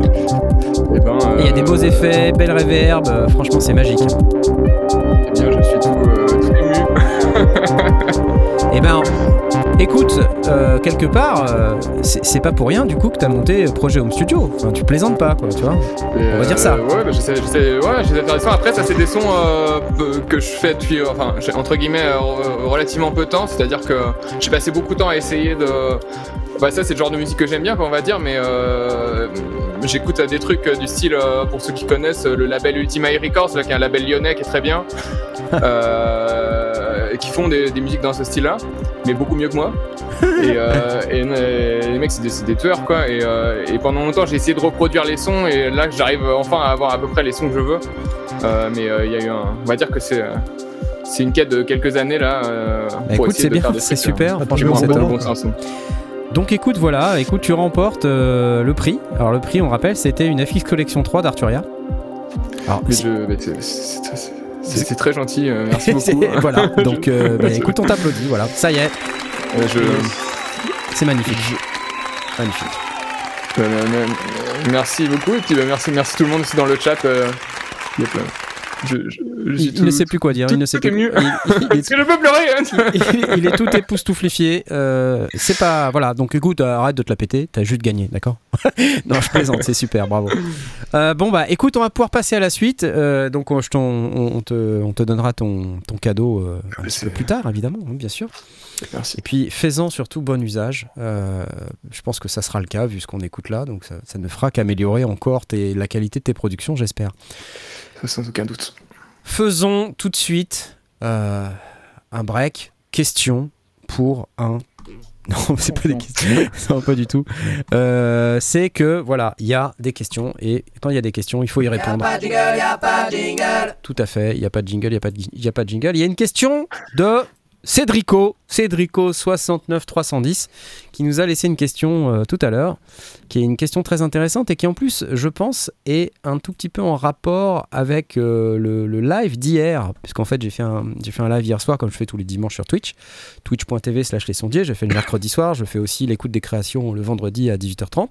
eh ben, Et Il y a des beaux euh, effets, belle réverb, euh, franchement c'est magique. Eh bien, je suis tout, euh, tout ému. Et ben, écoute, euh, quelque part, euh, c'est pas pour rien du coup que t'as monté Projet Home Studio. Enfin, tu plaisantes pas quoi, tu vois. Et, On va dire ça. Ouais, bah, j'essaie, j'essaie, ouais, des sons. Après, ça, c'est des sons euh, que je fais depuis, euh, enfin, j'ai- entre guillemets, euh, re- relativement peu de temps. C'est-à-dire que j'ai passé beaucoup de temps à essayer de. Bah, ça, c'est le genre de musique que j'aime bien, on va dire, mais euh, j'écoute euh, des trucs euh, du style, euh, pour ceux qui connaissent, euh, le label Ultima Records, là, qui est un label lyonnais qui est très bien, euh, qui font des, des musiques dans ce style-là, mais beaucoup mieux que moi. et, euh, et, euh, les mecs, c'est des, tueurs, quoi. Et, euh, et pendant longtemps, j'ai essayé de reproduire les sons, et là, j'arrive enfin à avoir à peu près les sons que je veux. Euh, mais euh, il y a eu un. On va dire que c'est. euh, c'est une quête de quelques années là. euh, Bah, pour écoute, c'est bien, c'est trucs, super, euh, franchement, c'est top. bon sens. Donc écoute, voilà, écoute, tu remportes euh, le prix. Alors le prix, on rappelle, c'était une FX Collection 3 d'Arturia. Alors, Mais si- je- mais c'est- c'est très gentil, euh, merci beaucoup. voilà, donc euh, bah, écoute, on t'applaudit, voilà, ça y est, Euh, je, c'est magnifique. Magnifique. euh, merci beaucoup et puis bah, merci, merci tout le monde aussi dans le chat euh, Il y a plein. Je, je, je suis Il, il tout- ne sait plus quoi dire. tout- il ne sait plus. mieux. Il, il- il est je peux pleurer hein il, est tout époustouflifié. Euh, c'est pas. Voilà, donc écoute, arrête de te la péter, t'as juste gagné, d'accord? Non, je plaisante, c'est super, bravo. Euh, bon, bah écoute, on va pouvoir passer à la suite. Euh, donc, on, te, on te donnera ton, ton cadeau un petit peu plus tard, évidemment, hein, bien sûr. Merci. Et puis, fais-en surtout bon usage. Euh, je pense que ça sera le cas, vu ce qu'on écoute là. Donc, ça, ça ne fera qu'améliorer encore tes- la qualité de tes productions, j'espère. Sans aucun doute. Faisons tout de suite euh, un break. Question pour un. Non, c'est pas des questions. Non, pas du tout. Euh, c'est que, voilà, il y a des questions et quand il y a des questions, il faut y répondre. Tout à fait, il n'y a pas de jingle, il n'y a, pas de- il y a pas de jingle. Il y a une question de Cédrico, Cédrico69310, qui nous a laissé une question euh, tout à l'heure, qui est une question très intéressante et qui en plus, je pense, est un tout petit peu en rapport avec euh, le, live d'hier, puisqu'en fait j'ai fait, un, j'ai fait un live hier soir, comme je fais tous les dimanches sur Twitch, twitch.tv slash les sondiers, j'ai fait le mercredi soir, je fais aussi l'écoute des créations le vendredi à 18h30.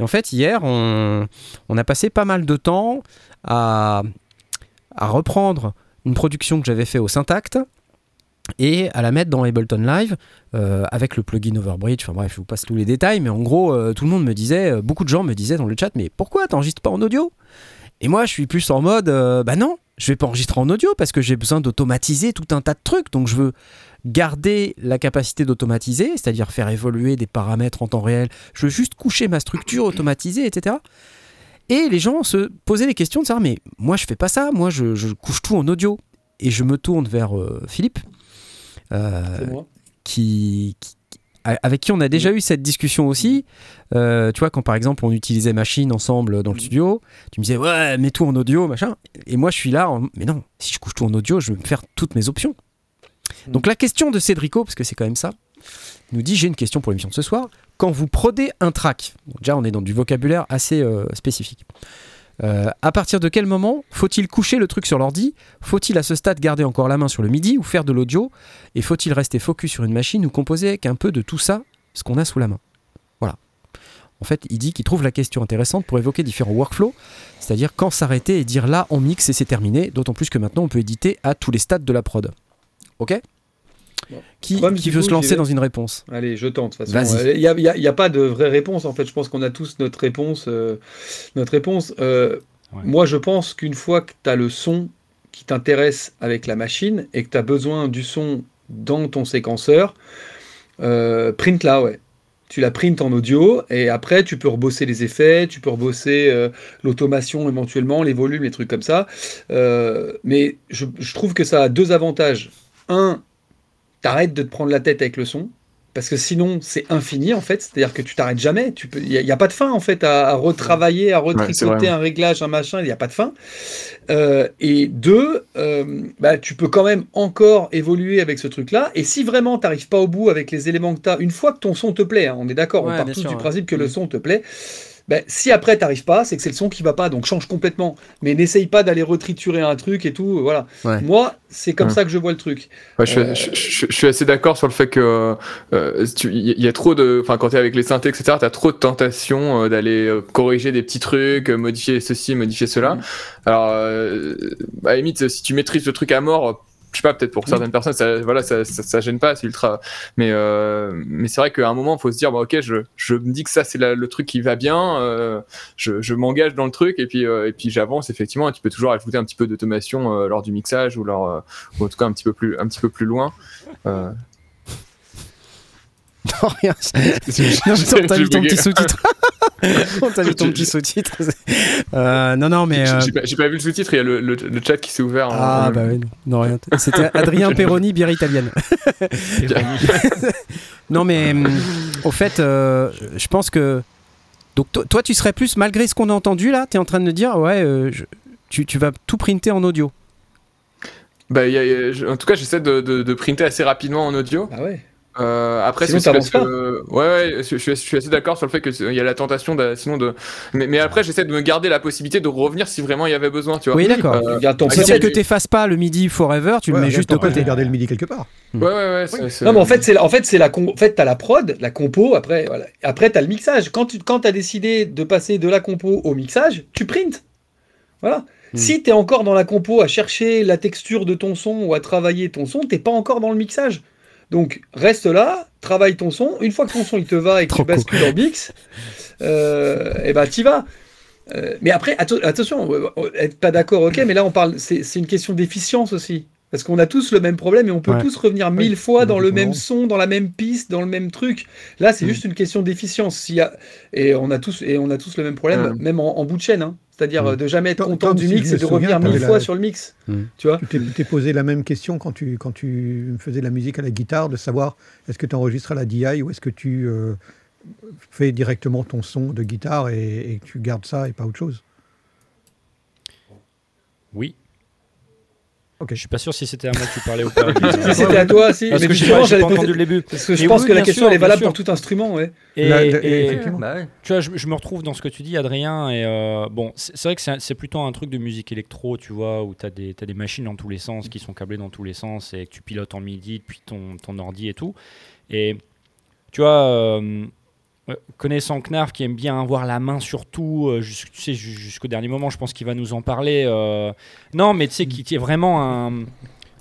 Et en fait, hier, on, a passé pas mal de temps à, à reprendre une production que j'avais fait au Syntact et à la mettre dans Ableton Live euh, avec le plugin Overbridge. Enfin bref, je vous passe tous les détails, mais en gros, euh, tout le monde me disait, euh, beaucoup de gens me disaient dans le chat, mais pourquoi t'enregistres pas en audio? Et moi, je suis plus en mode, bah non, je vais pas enregistrer en audio parce que j'ai besoin d'automatiser tout un tas de trucs. Donc je veux garder la capacité d'automatiser, c'est-à-dire faire évoluer des paramètres en temps réel. Je veux juste coucher ma structure, automatiser, etc. Et les gens se posaient des questions de savoir, mais moi je fais pas ça, moi je, je couche tout en audio. Et je me tourne vers Philippe, moi. qui, qui- avec qui on a déjà eu cette discussion aussi. Euh, tu vois, quand par exemple on utilisait Machine ensemble dans le studio, tu me disais ouais, mets tout en audio, machin. Et moi je suis là, en- mais non, si je couche tout en audio, je vais me faire toutes mes options. Donc la question de Cédrico, parce que c'est quand même ça, nous dit j'ai une question pour l'émission de ce soir. Quand vous prodez un track, déjà on est dans du vocabulaire assez euh, spécifique. Euh, à partir de quel moment faut-il coucher le truc sur l'ordi Faut-il à ce stade garder encore la main sur le MIDI ou faire de l'audio Et faut-il rester focus sur une machine ou composer avec un peu de tout ça, ce qu'on a sous la main Voilà. En fait, il dit qu'il trouve la question intéressante pour évoquer différents workflows, c'est-à-dire quand s'arrêter et dire là on mixe et c'est terminé, d'autant plus que maintenant on peut éditer à tous les stades de la prod. Ok? Qui, Problème, qui veut coup, se lancer dans une réponse Allez, je tente. de toute façon. Il n'y a, y a- il y a pas de vraie réponse en fait. Je pense qu'on a tous notre réponse. euh, notre réponse. Euh, Ouais. Moi, je pense qu'une fois que tu as le son qui t'intéresse avec la machine et que tu as besoin du son dans ton séquenceur, euh, print là, ouais. Tu la print en audio et après tu peux rebosser les effets, tu peux rebosser euh, l'automation éventuellement, les volumes, les trucs comme ça. Euh, mais je, je trouve que ça a deux avantages. Un, t'arrêtes de te prendre la tête avec le son. Parce que sinon, c'est infini en fait. C'est-à-dire que tu t'arrêtes jamais. Tu peux, il n'y a, pas de fin en fait à, à retravailler, à retricoter un réglage, un machin. Il n'y a pas de fin. Euh, et deux, euh, bah, tu peux quand même encore évoluer avec ce truc-là. Et si vraiment tu n'arrives pas au bout avec les éléments que tu as, une fois que ton son te plaît, hein, on est d'accord, Ouais, on part tous sûr, du ouais. principe que le Mm. son te plaît. Bah, si après t'arrives pas, c'est que c'est le son qui va pas, donc change complètement. Mais n'essaye pas d'aller retriturer un truc et tout, voilà. Ouais. Moi, c'est comme Ouais. ça que je vois le truc. Ouais, je, suis- Euh, je, je- je suis assez d'accord sur le fait que euh, tu- il y a trop de, enfin quand t'es avec les synthés etc, t'as trop de tentations euh, d'aller euh, corriger des petits trucs, euh, modifier ceci, modifier cela. Mm. Alors, euh, à la limite, si tu maîtrises le truc à mort, euh, je sais pas, peut-être pour Oui. certaines personnes, ça, voilà, ça, ça, ça gêne pas, c'est ultra. Mais euh, mais c'est vrai qu'à un moment, il faut se dire, bah, ok, je, je me dis que ça c'est le truc qui va bien, euh, je, je m'engage dans le truc et puis euh, et puis j'avance effectivement. Et tu peux toujours ajouter un petit peu d'automation euh, lors du mixage ou lors euh, ou en tout cas un petit peu plus un petit peu plus loin. Non, rien. Non, mais on t'a mis ton petit sous-titre. on t'a mis ton petit sous-titre. Euh, non, non, mais. J'ai- euh, J'ai pas, vu le sous-titre, il y a le, le, le chat qui s'est ouvert. en- Ah, en- bah oui, non, rien. C'était Adrien Perroni, bière italienne. non, mais hum, au fait, euh, je pense que. Donc, toi, toi, tu serais plus, malgré ce qu'on a entendu là, tu es en train de dire, ouais, euh, je- tu, tu vas tout printer en audio. Bah, il y a- il y a- je- en tout cas, j'essaie de, de, de printer assez rapidement en audio. Ah ouais. Euh, après, Sinon, c'est que- Ouais, ouais, je, je suis, je suis assez d'accord sur le fait qu'il y a la tentation de, sinon de. Mais, mais après, j'essaie de me garder la possibilité de revenir si vraiment il y avait besoin, tu vois. Oui, d'accord. Euh, C'est-à-dire c'est que tu n'effaces pas le midi forever, tu le mets juste de côté. j'ai gardé le midi quelque part. Ouais, ouais, ouais. c'est- c'est- Non, mais en fait, c'est en fait, c'est la, com- en fait, t'as la prod, la compo. Après, voilà. Après, t'as le mixage. Quand tu, quand t'as décidé de passer de la compo au mixage, tu printes. Voilà. Si tu es encore dans la compo à chercher la texture de ton son ou à travailler ton son, t'es pas encore dans le mixage. Donc reste là, travaille ton son. Une fois que ton son il te va et que Trop tu bascules en mix, euh, et ben t'y vas. Euh, mais après, atte- attention, euh, être pas d'accord, ok, mais là on parle, c'est c'est une question d'efficience aussi. Parce qu'on a tous le même problème et on peut Ouais. tous revenir mille Oui, fois dans le même son, dans la même piste, dans le même truc. Là, c'est Mm. juste une question d'efficience. S'il y a- Et on a tous et on a tous le même problème, Mm. même en, en bout de chaîne. hein. C'est-à-dire euh, de jamais être content du mix et de revenir mille fois la- sur le mix. Mm. Tu vois Tu t'es- t'es posé la même question quand tu, quand tu faisais de la musique à la guitare, de savoir est-ce que tu enregistres à la DI ou est-ce que tu euh, fais directement ton son de guitare et, et que tu gardes ça et pas autre chose? Oui. Ok. Je suis pas sûr si c'était à moi que tu parlais ou pas. Si c'était à toi, si. Parce mais que j'ai pas, entendu le début. Parce que je Mais pense oui, que la question sûr, elle est valable pour tout instrument, ouais. Et, La- la- et- effectivement. Bah ouais. tu vois, je, je me retrouve dans ce que tu dis, Adrien. Et euh, bon, c'est vrai que c'est plutôt un truc de musique électro, tu vois, où tu as, des t'as des machines dans tous les sens qui sont câblées dans tous les sens et que tu pilotes en MIDI depuis ton, ton ordi et tout. Et tu vois, euh, connaissant Knarf qui aime bien avoir la main sur tout, euh, jusqu'au dernier moment, je pense qu'il va nous en parler. euh, non, mais tu sais, qui est vraiment un.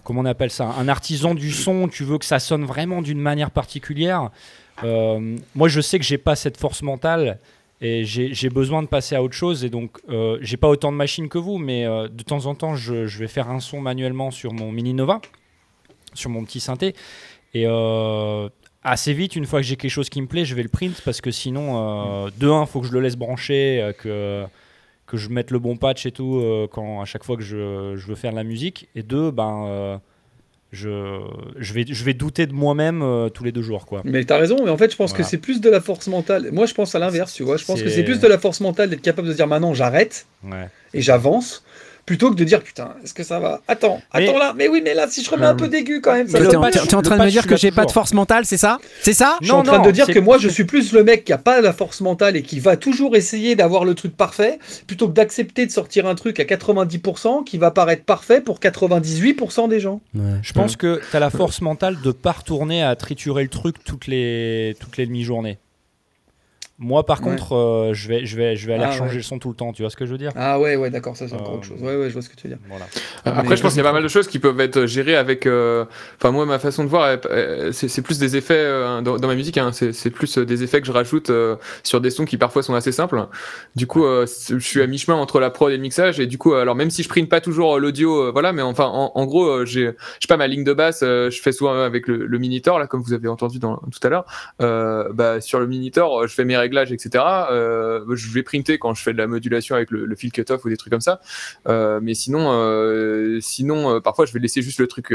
Comment on appelle ça Un artisan du son, tu veux que ça sonne vraiment d'une manière particulière. Euh, moi, je sais que j'ai pas cette force mentale et j'ai besoin de passer à autre chose. Et donc, j'ai pas autant de machines que vous, mais de temps en temps, je, je vais faire un son manuellement sur mon Mini Nova, sur mon petit synthé. Et assez vite, une fois que j'ai quelque chose qui me plaît, je vais le print parce que sinon, euh, de un, faut que je le laisse brancher, euh, que que je mette le bon patch et tout euh, quand à chaque fois que je, je veux faire de la musique. Et deux, ben euh, je, je vais je vais douter de moi-même tous les deux jours, quoi. Mais t'as raison, mais en fait, je pense Voilà. que c'est plus de la force mentale. Moi, je pense à l'inverse, tu vois. Je pense que C'est- c'est plus de la force mentale d'être capable de dire maintenant j'arrête Ouais. et j'avance, plutôt que de dire putain, est-ce que ça va? Attends, Mais- attends là, mais oui, mais là, si je remets un peu d'aigu quand même, ça T'es en- en train de me patch, dire que j'ai pas de force mentale, c'est ça? C'est ça? Je suis en train non, de dire que moi, je suis plus le mec qui a pas la force mentale et qui va toujours essayer d'avoir le truc parfait, plutôt que d'accepter de sortir un truc à 90% qui va paraître parfait pour 98% des gens. Je pense que tu as la force mentale de pas retourner à triturer le truc toutes les, toutes les demi-journées. Moi, par Ouais. contre, euh, je, vais, je, vais, je vais aller Ah, changer ouais. le son tout le temps. Tu vois ce que je veux dire? Ah ouais, ouais, d'accord, ça c'est encore Euh, autre chose. Ouais, ouais, je vois ce que tu veux dire. Voilà. Après, Mais je pense qu'il y a pas mal de choses qui peuvent être gérées avec. euh, Enfin, moi, ma façon de voir, c'est plus des effets euh, dans, dans ma musique. Hein, c'est plus euh, des effets que je rajoute euh, sur des sons qui parfois sont assez simples. Du coup, euh, je suis à mi-chemin entre la prod et le mixage. Et du coup, alors même si je print pas toujours euh, l'audio, euh, voilà, mais enfin, en, en gros, euh, j'ai, je sais pas, ma ligne de basse, euh, je fais souvent avec le, le Minitor, là, comme vous avez entendu dans, tout à l'heure. Euh, bah, sur le Minitor, euh, je fais mes etc. Euh, je vais printer quand je fais de la modulation avec le, le fil cutoff ou des trucs comme ça. Euh, mais sinon, euh, sinon, parfois, je vais laisser juste le truc.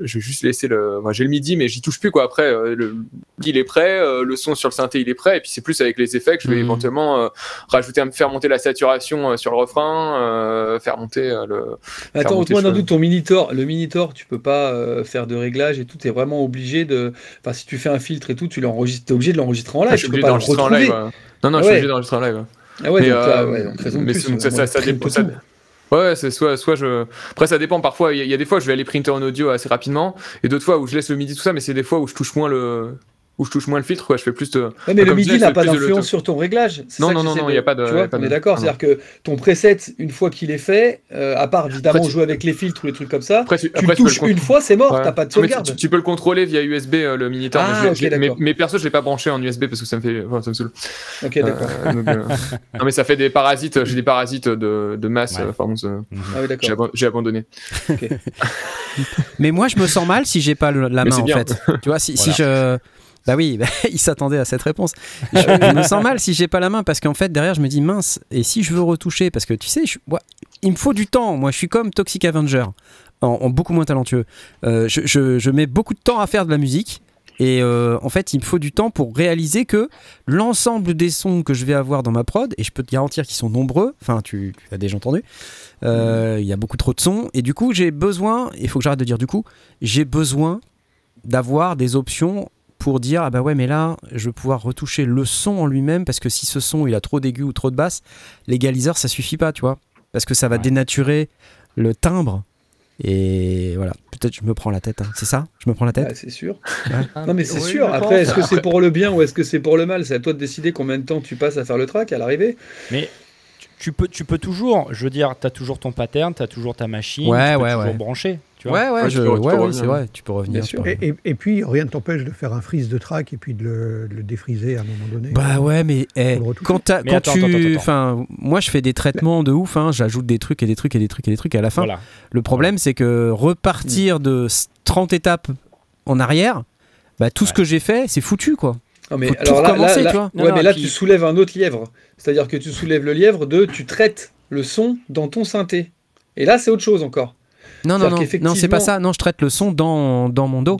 Je vais juste laisser le. Moi, j'ai le midi, mais j'y touche plus quoi. Après, euh, le il est prêt, euh, le son sur le synthé il est prêt, et puis c'est plus avec les effets que je vais Mhm. éventuellement euh, rajouter, faire monter la saturation sur le refrain, faire monter le. Attends, monter moi le d'un doute, ton Minitor, le Minitor, tu peux pas faire de réglage et tout, t'es vraiment obligé de. Enfin, si tu fais un filtre et tout, tu l'enregistres, t'es obligé de l'enregistrer en live, Ah, je suis tu peux obligé pas le d'enregistrer en live. ouais. Non, non, Ah je suis ouais. obligé d'enregistrer en live. Ah ouais, Mais, donc, euh, ouais, de mais plus. donc ça, ça, ça dépend. Ouais, c'est soit, soit je. Après, ça dépend. Parfois, il y, a- des fois, je vais aller printer en audio assez rapidement, et d'autres fois où je laisse le midi tout ça, mais c'est des fois où je touche moins le, où je touche moins le filtre. Quoi. Je fais plus de. Ouais, mais Bah, le midi n'a pas d'influence sur ton réglage. Non, ça non, non, j'essaie non, de- y a pas de- Tu vois, on de- est d'accord. C'est-à-dire que ton preset, une fois qu'il est fait, euh, à part évidemment Après, tu- jouer avec les filtres ou les trucs comme ça, Après, tu, tu après, le tu peux touches le une fois, c'est mort, Ouais. t'as pas de sauvegarde. tu, tu peux le contrôler via USB euh, le Minitor. Ah, mais, je l'ai- ok, je l'ai- mais, d'accord. mais perso, je l'ai pas branché en USB parce que ça me fait, enfin, ça me saoule. Ok, d'accord. Euh, euh, non mais ça fait des parasites. J'ai des parasites de, de masse. Ça- Ah oui, j'ai d'accord. aban- j'ai abandonné. Mais moi, je me sens mal si j'ai pas la main en fait. Tu vois, si, si je. Bah oui, bah, il s'attendait à cette réponse. Je, me sens mal si j'ai pas la main parce qu'en fait derrière je me dis mince et si je veux retoucher parce que tu sais il me faut du temps. Moi je suis comme Toxic Avenger en, beaucoup moins talentueux. Euh, je mets beaucoup de temps à faire de la musique et euh, en fait il me faut du temps pour réaliser que l'ensemble des sons que je vais avoir dans ma prod et je peux te garantir qu'ils sont nombreux. Enfin tu, tu as déjà entendu. Euh, Il y a beaucoup trop de sons et du coup j'ai besoin. Il faut que j'arrête de dire du coup. J'ai besoin d'avoir des options pour dire ah bah ouais mais là je vais pouvoir retoucher le son en lui-même parce que si ce son il a trop d'aigus ou trop de basse l'égaliseur ça suffit pas tu vois parce que ça va Ouais. dénaturer le timbre et voilà peut-être je me prends la tête hein. c'est ça? Je me prends la tête? Ah, c'est sûr. Non, mais c'est oui, sûr. Après, est-ce que c'est pour le bien ou est-ce que c'est pour le mal? C'est à toi de décider combien de temps tu passes à faire le track à l'arrivée. Mais tu, tu peux, tu peux toujours, je veux dire, tu as toujours ton pattern, tu as toujours ta machine, Ouais, tu peux ouais, toujours ouais. brancher. Tu vois Ouais, ouais, Ouais, je- ouais, c'est vrai, tu peux revenir. Bien sûr. Et, grave. et- et puis, rien ne t'empêche de faire un freeze de track et puis de le, de le défriser à un moment donné. Bah ouais, mais eh, quand, t'as- Mais quand attends, tu, enfin, moi je fais des traitements de ouf, hein, j'ajoute des trucs et des trucs et des trucs et des trucs. Et à la fin, Voilà. le problème c'est que repartir de s- 30 étapes en arrière, bah tout ce que j'ai fait, c'est foutu quoi. Non, mais Faut tout alors là, recommencer, là- tu vois. Non, ouais, non, mais là, puis- tu soulèves un autre lièvre. C'est-à-dire que tu soulèves le lièvre de tu traites le son dans ton synthé. Et là, c'est autre chose encore. Non, non, non, non, c'est pas ça. Non, je traite le son dans, dans mon dos.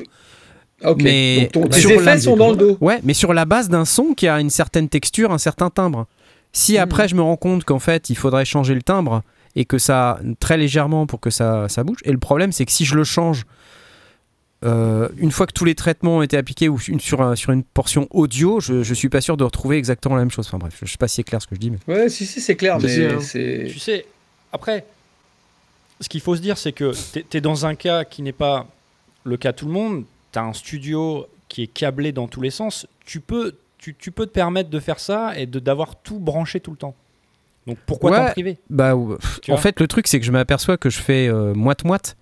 Ah, Ok. Mais Donc, ton, tes sur effets l'un sont dans le dos. Ouais, mais sur la base d'un son qui a une certaine texture, un certain timbre. Si Mhm. après je me rends compte qu'en fait il faudrait changer le timbre et que ça très légèrement pour que ça, ça bouge. Et le problème c'est que si je le change euh, une fois que tous les traitements ont été appliqués ou une- sur, un- sur une portion audio, je, je suis pas sûr de retrouver exactement la même chose. Enfin bref, je sais pas si c'est clair ce que je dis. Mais... Ouais, si, si, c'est clair, mais hein. c'est. Tu sais, après, ce qu'il faut se dire, c'est que tu es, dans un cas qui n'est pas le cas de tout le monde. Tu as un studio qui est câblé dans tous les sens. Tu peux, tu, tu peux te permettre de faire ça et d'avoir tout branché tout le temps. Donc pourquoi Ouais. t'en priver? Bah, en fait, le truc, c'est que je m'aperçois que je fais euh, moite-moite.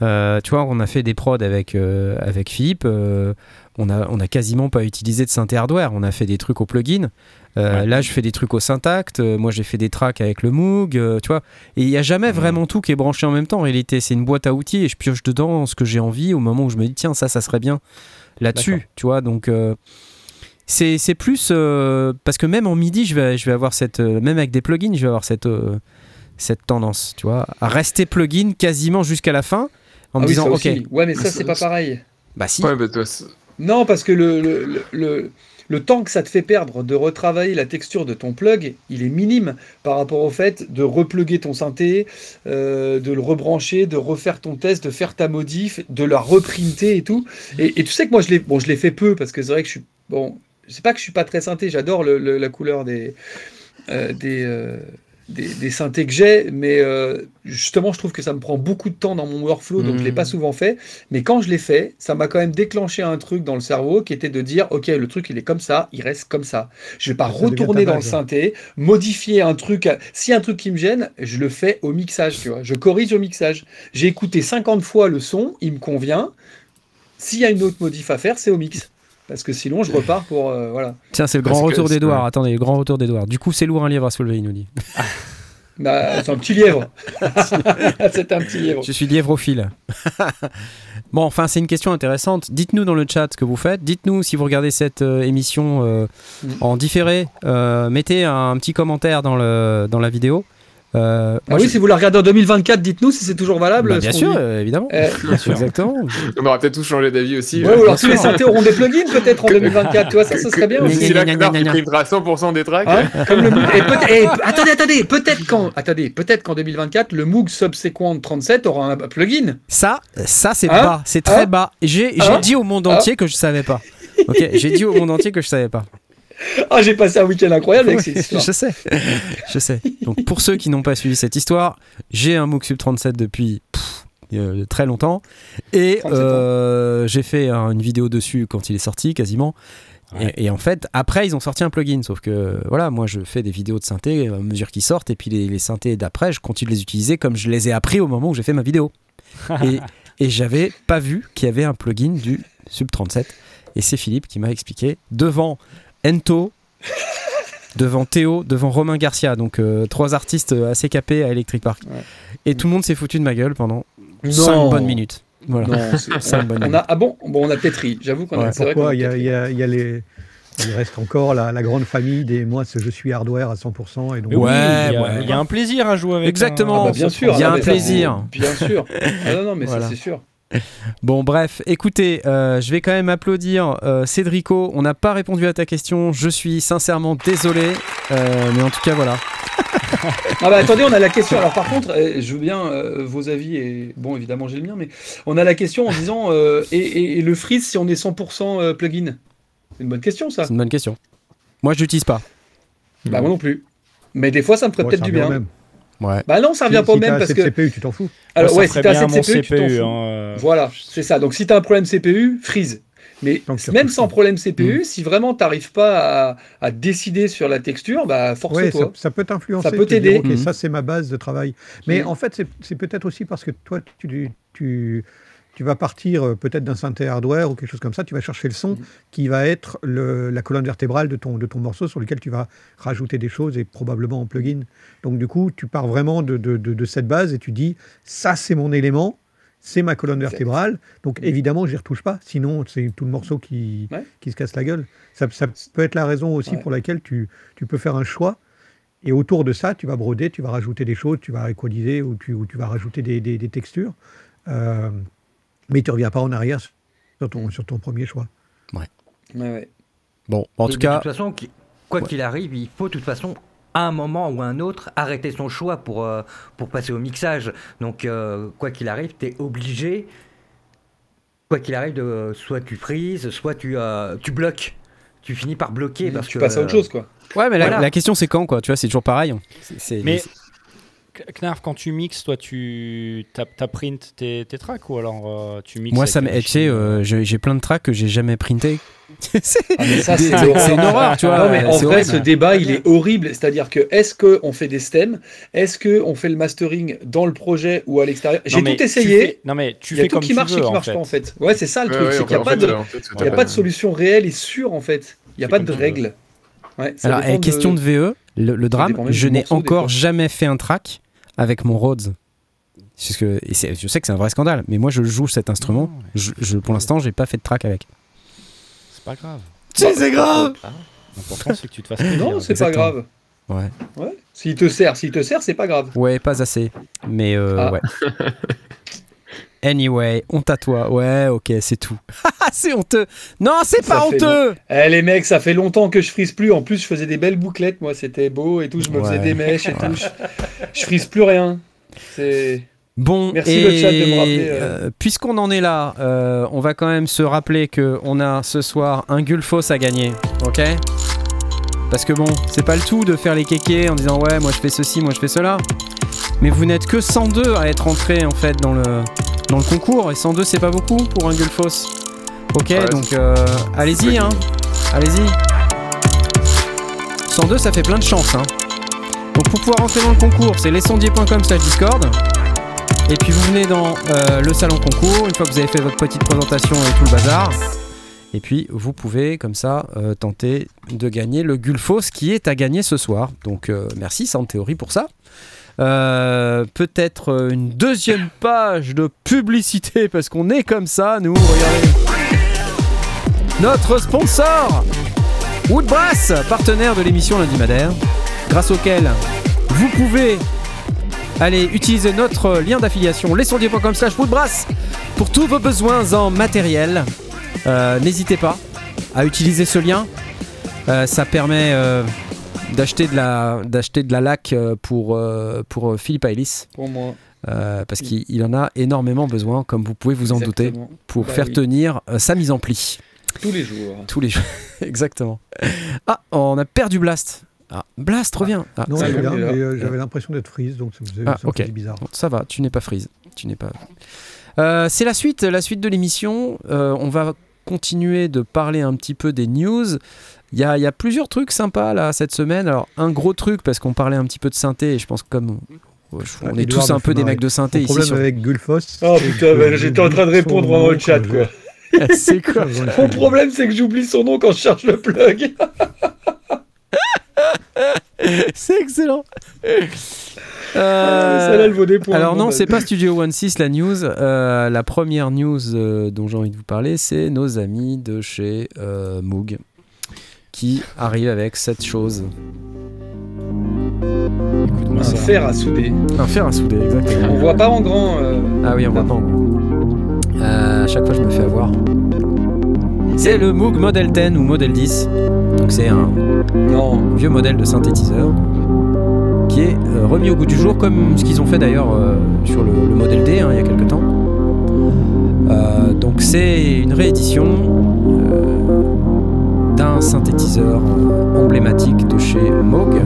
Euh, tu vois, on a fait des prods avec, euh, avec Philippe. on, a, on a quasiment pas utilisé de synthé hardware. On a fait des trucs au plugin. Euh, Ouais. Là, je fais des trucs au syntact. euh, moi, j'ai fait des tracks avec le Moog. euh, tu vois, et il n'y a jamais vraiment tout qui est branché en même temps. En réalité, c'est une boîte à outils et je pioche dedans ce que j'ai envie au moment où je me dis, tiens, ça, ça serait bien là-dessus. Tu vois, donc. euh, c'est c'est plus euh, parce que même en MIDI, je vais, je vais avoir cette. euh, même avec des plugins, je vais avoir cette, euh, cette tendance, tu vois, à rester plugin quasiment jusqu'à la fin en Ah me oui, disant, ok, aussi. Ouais, mais ça, c'est pas pareil. bah si. Ouais, bah, toi, c'est- Non, parce que le, le, le, le- le temps que ça te fait perdre de retravailler la texture de ton plug, il est minime par rapport au fait de repluguer ton synthé, euh, de le rebrancher, de refaire ton test, de faire ta modif, de la reprinter et tout. Et, tu sais que moi, je l'ai fait peu parce que c'est vrai que je suis. Bon, c'est pas que je suis pas très synthé, j'adore la couleur des. euh, des euh, des, des synthés que j'ai, mais euh, justement, je trouve que ça me prend beaucoup de temps dans mon workflow, donc je l'ai pas souvent fait. Mais quand je l'ai fait, ça m'a quand même déclenché un truc dans le cerveau qui était de dire, ok, le truc il est comme ça, il reste comme ça. Je vais pas Ça retourner dans le synthé, modifier un truc. Si un truc qui me gêne, je le fais au mixage, tu vois. Je corrige au mixage. J'ai écouté 50 fois le son, il me convient. S'il y a une autre modif à faire, c'est au mix. Parce que sinon, je repars pour euh, voilà. Tiens, c'est le grand retour d'Edouard. Attendez, le grand retour d'Edouard. Du coup, c'est lourd un livre à soulever, il nous dit. Bah, c'est un petit lièvre. c'est un petit lièvre. Je suis lièvrophile. bon, enfin, c'est une question intéressante. Dites-nous dans le chat ce que vous faites. Dites-nous si vous regardez cette euh, émission euh, Mm. en différé. Mettez un petit commentaire dans, le, dans la vidéo. Euh, Ah oui, je- si vous la regardez en 2024, dites-nous si c'est toujours valable. Bah, ce bien sûr, euh, évidemment. Eh, Exactement. on aurait peut-être tous changé d'avis aussi. ouais, ou alors tous les synthés auront des plugins peut-être en 2024, tu vois, ça, ce serait bien C'est là primera 100% des tracks. Hein Comme le Moog. Et peut- et attendez, attendez, peut-être qu'en attendez, peut-être qu'en 2024, le Moog Subsequent 37 aura un plugin. Ça, ça c'est Hein bas, c'est très Hein bas. J'ai j'ai Hein dit au monde entier que je savais pas. Ok, j'ai dit au monde entier que je savais pas. Ah, j'ai passé un week-end incroyable avec Ouais, cette histoire. je sais, je sais. Donc pour ceux qui n'ont pas suivi cette histoire, j'ai un Moog Sub 37 depuis pff, euh, très longtemps et 37 ans. euh, j'ai fait un- une vidéo dessus quand il est sorti quasiment. Ouais. Et, et en fait, après, ils ont sorti un plugin. Sauf que, voilà, moi, je fais des vidéos de synthé à mesure qu'ils sortent. Et puis, les, les synthés d'après, je continue de les utiliser comme je les ai appris au moment où j'ai fait ma vidéo. et et j'avais pas vu qu'il y avait un plugin du Sub 37. Et c'est Philippe qui m'a expliqué devant Ento, devant Théo, devant Romain Garcia. Donc, euh, trois artistes assez capés à Electric Park. Ouais. Et tout le monde s'est foutu de ma gueule pendant Non. 5 bonnes minutes. Voilà. Non, c'est- Cinq bonnes on minutes. a, ah bon, bon, on a peut-être ri. J'avoue qu'on a. Ouais, qu'on Pourquoi a il y a, y a- y a les... Il reste encore la, la grande famille des moi, je suis hardware à 100%. Et donc, Ouais, il y, a- ouais. il y a un plaisir à jouer avec. Exactement. un- Ah bah, bien sûr. Il y a ah, un ça, plaisir. Bien sûr. Ah non, non, mais Voilà. ça, c'est sûr. Bon, bref, écoutez, euh, je vais quand même applaudir euh, Cédrico. On n'a pas répondu à ta question. Je suis sincèrement désolé. Euh, mais en tout cas, voilà. Ah bah attendez, on a la question. Alors par contre, euh, je veux bien euh, vos avis et bon évidemment j'ai le mien, mais on a la question en disant euh, et, et- et le freeze si on est 100% euh, plugin? C'est une bonne question ça. C'est une bonne question. Moi, je l'utilise pas. Bah moi non plus. Mais des fois ça me ferait ouais, peut-être du bien. Ouais. Bah non, ça revient Si- pas au si même parce que CPU, tu t'en fous. alors ouais, ça si t'as bien assez de mon CPU, tu t'en CPU, fous. hein, euh, Voilà, c'est ça. Donc si t'as un problème CPU, freeze. Mais Donc, même sans problème CPU, si vraiment tu n'arrives pas à, à décider sur la texture, bah Ouais, force-toi. ça, ça peut t'influencer. Ça peut t'aider. Ok, Mhm. ça c'est ma base de travail. Mais Mhm. en fait, c'est- c'est peut-être aussi parce que toi, tu, tu, tu vas partir euh, peut-être d'un synthé hardware ou quelque chose comme ça. Tu vas chercher le son Mhm. qui va être le- la colonne vertébrale de ton, de ton morceau sur lequel tu vas rajouter des choses et probablement en plugin. Donc du coup, tu pars vraiment de, de- cette base et tu dis ça c'est mon élément. C'est ma colonne vertébrale, donc évidemment, j'y retouche pas. Sinon, c'est tout le morceau qui, Ouais. qui se casse la gueule. Ça, ça peut être la raison aussi Ouais. pour laquelle tu, tu peux faire un choix et autour de ça, tu vas broder, tu vas rajouter des choses, tu vas équaliser ou tu, ou tu vas rajouter des, des- des textures. Euh, mais tu ne reviens pas en arrière sur ton, sur ton premier choix. Ouais, ouais. Bon, en Et tout de cas, toute façon, quoi qu'il arrive, il faut de toute façon à un moment ou à un autre arrêter son choix pour, euh, pour passer au mixage. Donc euh, quoi qu'il arrive, tu es obligé, quoi qu'il arrive, de, soit tu frises, soit tu, euh, tu bloques. Tu finis par bloquer parce tu que passes à autre chose, quoi. ouais, mais la, Voilà. la question c'est quand, quoi? Tu vois, c'est toujours pareil. C'est- Mais Knarf, quand tu mixes, toi, tu t'as print tes, tes tracks ou alors euh, tu mixes Moi, ça. Tu sais, machine, euh, j'ai plein de tracks que j'ai jamais printé. C'est- Ah, une horreur, tu vois. Non, mais en vrai, horrible. ce débat, il est horrible. C'est-à-dire que est-ce qu'on fait des stems? Est-ce qu'on fait le mastering dans le projet ou à l'extérieur? J'ai tout essayé. fais- Non, mais tu Il y a fais tout comme qui marche veux, et qui marche fait. pas en fait. Ouais, c'est ça le Ouais, truc. ouais, c'est qu'il n'y a, fait, pas de- en fait, c'est il y a pas- pas de solution réelle et sûre en fait. Il n'y a pas de règle. Ouais, Alors, question de VE, le, le drame, je n'ai encore jamais fait un track avec mon Rhodes. Parce que, et je sais que c'est un vrai scandale, mais moi je joue cet instrument. Non, Je, je- pour l'instant, j'ai pas fait de track avec. C'est pas grave. c'est grave L'important, c'est que tu te fasses plaisir. Non, c'est pas grave. Ouais. Ouais. S'il te sert, s'il te sert, c'est pas grave. Ouais, pas assez. Mais euh, Ah. ouais. Anyway, honte à toi. Ouais, ok, c'est tout. c'est honteux. Non, c'est pas honteux. Eh les mecs, ça fait longtemps que je frise plus. En plus, je faisais des belles bouclettes, moi, c'était beau et tout. Je me faisais des mèches et tout. Je, je frise plus rien. C'est. Bon, Merci, et le chat, de me rappeler, euh. euh, puisqu'on en est là, euh, on va quand même se rappeler que on a ce soir un Gulfos à gagner, ok? Parce que bon, c'est pas le tout de faire les kékés en disant ouais, moi je fais ceci, moi je fais cela. Mais vous n'êtes que 102 à être entrés en fait dans le dans le concours et 102 c'est pas beaucoup pour un Gulfos. Ok, Ouais, donc euh, allez-y, ça hein, allez-y. 102 ça fait plein de chance, hein. Donc pour pouvoir entrer dans le concours, c'est lesondiers.com slash discord. Et puis vous venez dans euh, le salon concours, une fois que vous avez fait votre petite présentation et tout le bazar. Et puis vous pouvez comme ça euh, tenter de gagner le Gulfos qui est à gagner ce soir. Donc merci Sound Theory pour ça. Euh, Peut-être une deuxième page de publicité parce qu'on est comme ça, nous. Regardez. Notre sponsor Woodbrass, partenaire de l'émission Lundi Madère, grâce auquel vous pouvez Allez, utilisez notre lien d'affiliation lesondiers.com slash woodbrass pour tous vos besoins en matériel. Euh, N'hésitez pas à utiliser ce lien. Euh, ça permet d'acheter de la d'acheter de la laque euh, pour euh, pour euh, Philippe Ailis Pour moi. euh, parce qu'il il en a énormément besoin, comme vous pouvez vous en douter, pour Bah faire oui. tenir euh, sa mise en pli Tous les jours. tous les jours. Exactement. Ah, on a perdu Blast. Ah, Blast, reviens. Ah, Non, euh, j'avais l'impression d'être freeze, donc ça me faisait, Ah, ça me ok. faisait bizarre. Bon, ça va, tu n'es pas freeze. Tu n'es pas. Euh, c'est la suite, la suite de l'émission. Euh, on va continuer de parler un petit peu des news. Il y a, il y a plusieurs trucs sympas là cette semaine. Alors un gros truc parce qu'on parlait un petit peu de synthé et je pense que comme on Ah, est tous un me peu des mecs de synthé Le ici. problème sur- avec Gulfos. Oh putain, bah, j'étais en train de répondre dans le chat, quoi. je- c'est quoi Mon problème, c'est que j'oublie son nom quand je cherche le plug. C'est excellent. Ah, Euh, Celle-là, elle vaut des points. Alors non, bah, c'est pas Studio One 6 la news. Euh, la première news euh, dont j'ai envie de vous parler, c'est nos amis de chez euh, Moog qui arrivent avec cette chose. Un ça. fer à souder. Un fer à souder, exactement. On voit pas en grand. euh, Ah oui, on voit pas en gros. Euh, à chaque fois, je me fais avoir. C'est le Moog Model 10 ou Model 10. Donc c'est un Non. vieux modèle de synthétiseur qui est euh, remis au goût du jour comme ce qu'ils ont fait d'ailleurs euh, sur le, le modèle D hein, il y a quelques temps. Euh, donc c'est une réédition d'un synthétiseur euh, emblématique de chez Moog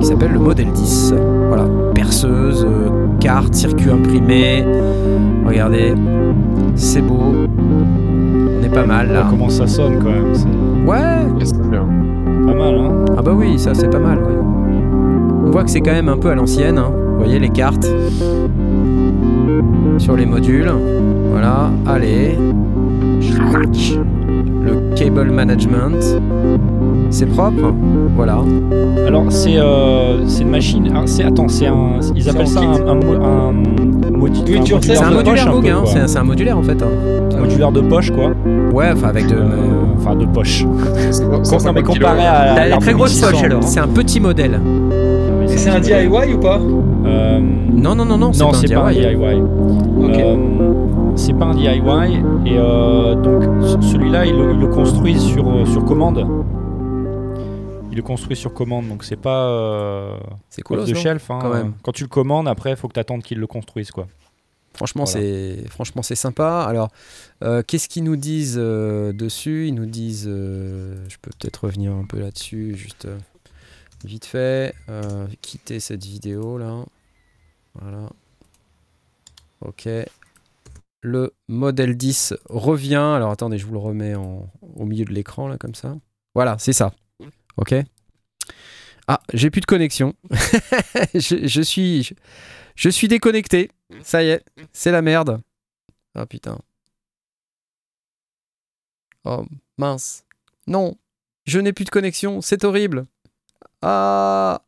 qui s'appelle le modèle 10. Voilà, perceuse, euh, carte, circuit imprimé. Regardez, c'est beau. On n'est c'est pas mal là. Comment ça sonne quand même. Ouais, bien. Pas mal, hein. ah bah oui, ça c'est pas mal. ouais. On voit que c'est quand même un peu à l'ancienne. hein. Vous voyez les cartes sur les modules. Voilà, allez. Le cable management. C'est propre. Voilà. Alors c'est euh, c'est une machine. ah, c'est attends, c'est un. Ils C'est appellent en ça un, un. C'est modulaire poche, Moog, hein. C'est un- modulaire en fait. hein. modulaire de poche quoi. Ouais, enfin avec de. Euh, Enfin de poche. C'est- non mais 150 kilos. comparé à. T'as la très grosses 1600, poches, alors. C'est un petit modèle. Et c'est un DIY ou pas? Euh, Non, non, non, non, non, c'est pas un DIY. DIY. Ok. Pas un DIY et euh, donc celui-là ils le, construisent sur, euh, sur commande. Ils le construisent sur commande donc c'est pas euh, C'est cool, non shelf. hein. Quand même. Quand tu le commandes après faut que tu attendes qu'ils le construisent quoi. Franchement, Voilà. c'est franchement c'est sympa. Alors, euh, qu'est-ce qu'ils nous disent euh, dessus? Ils nous disent, euh, je peux peut-être revenir un peu là-dessus, juste vite fait, quitter cette vidéo là. Voilà. Ok. Le modèle 10 revient. Alors attendez, je vous le remets au milieu de l'écran là comme ça. Voilà, c'est ça. Ok. Ah, j'ai plus de connexion. je, suis, je suis déconnecté. Ça y est, c'est la merde. Ah putain. Oh mince. Non, je n'ai plus de connexion, c'est horrible. Ah,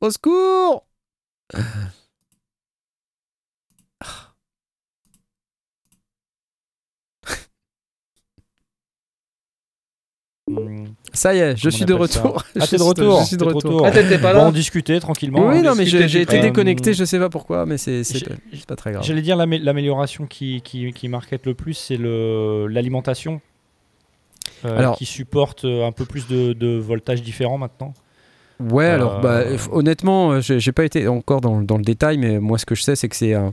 au secours. Ça y est, je Comment suis on de retour. Ah t'es de suis retour. Je suis de retour. Ah, t'étais pas Bon, là on discutait tranquillement. Oui, non, mais j'ai été déconnecté, je sais pas pourquoi, mais c'est pas, très grave. J'allais dire l'amé- l'amélioration qui, qui, qui marquette le plus, c'est le- l'alimentation. euh, Alors- qui supporte euh, un peu plus de, de voltage différent maintenant. Ouais, alors, bah, Euh, honnêtement, euh, j'ai j'ai pas été encore dans, dans le détail, mais moi, ce que je sais, c'est que c'est un-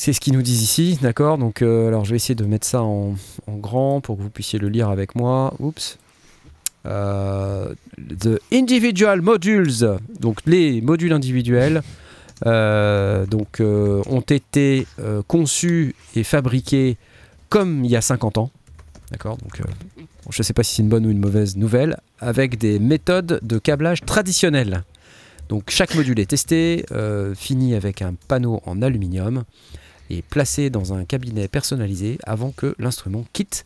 c'est ce qu'ils nous disent ici, d'accord Donc, euh, alors, je vais essayer de mettre ça en, grand pour que vous puissiez le lire avec moi. Oups. Euh, the individual modules, donc les modules individuels, euh, donc ont été conçus et fabriqués comme il y a 50 ans, d'accord Donc, je ne sais pas si c'est une bonne ou une mauvaise nouvelle, avec des méthodes de câblage traditionnelles. Donc chaque module est testé, fini avec un panneau en aluminium et placé dans un cabinet personnalisé avant que l'instrument quitte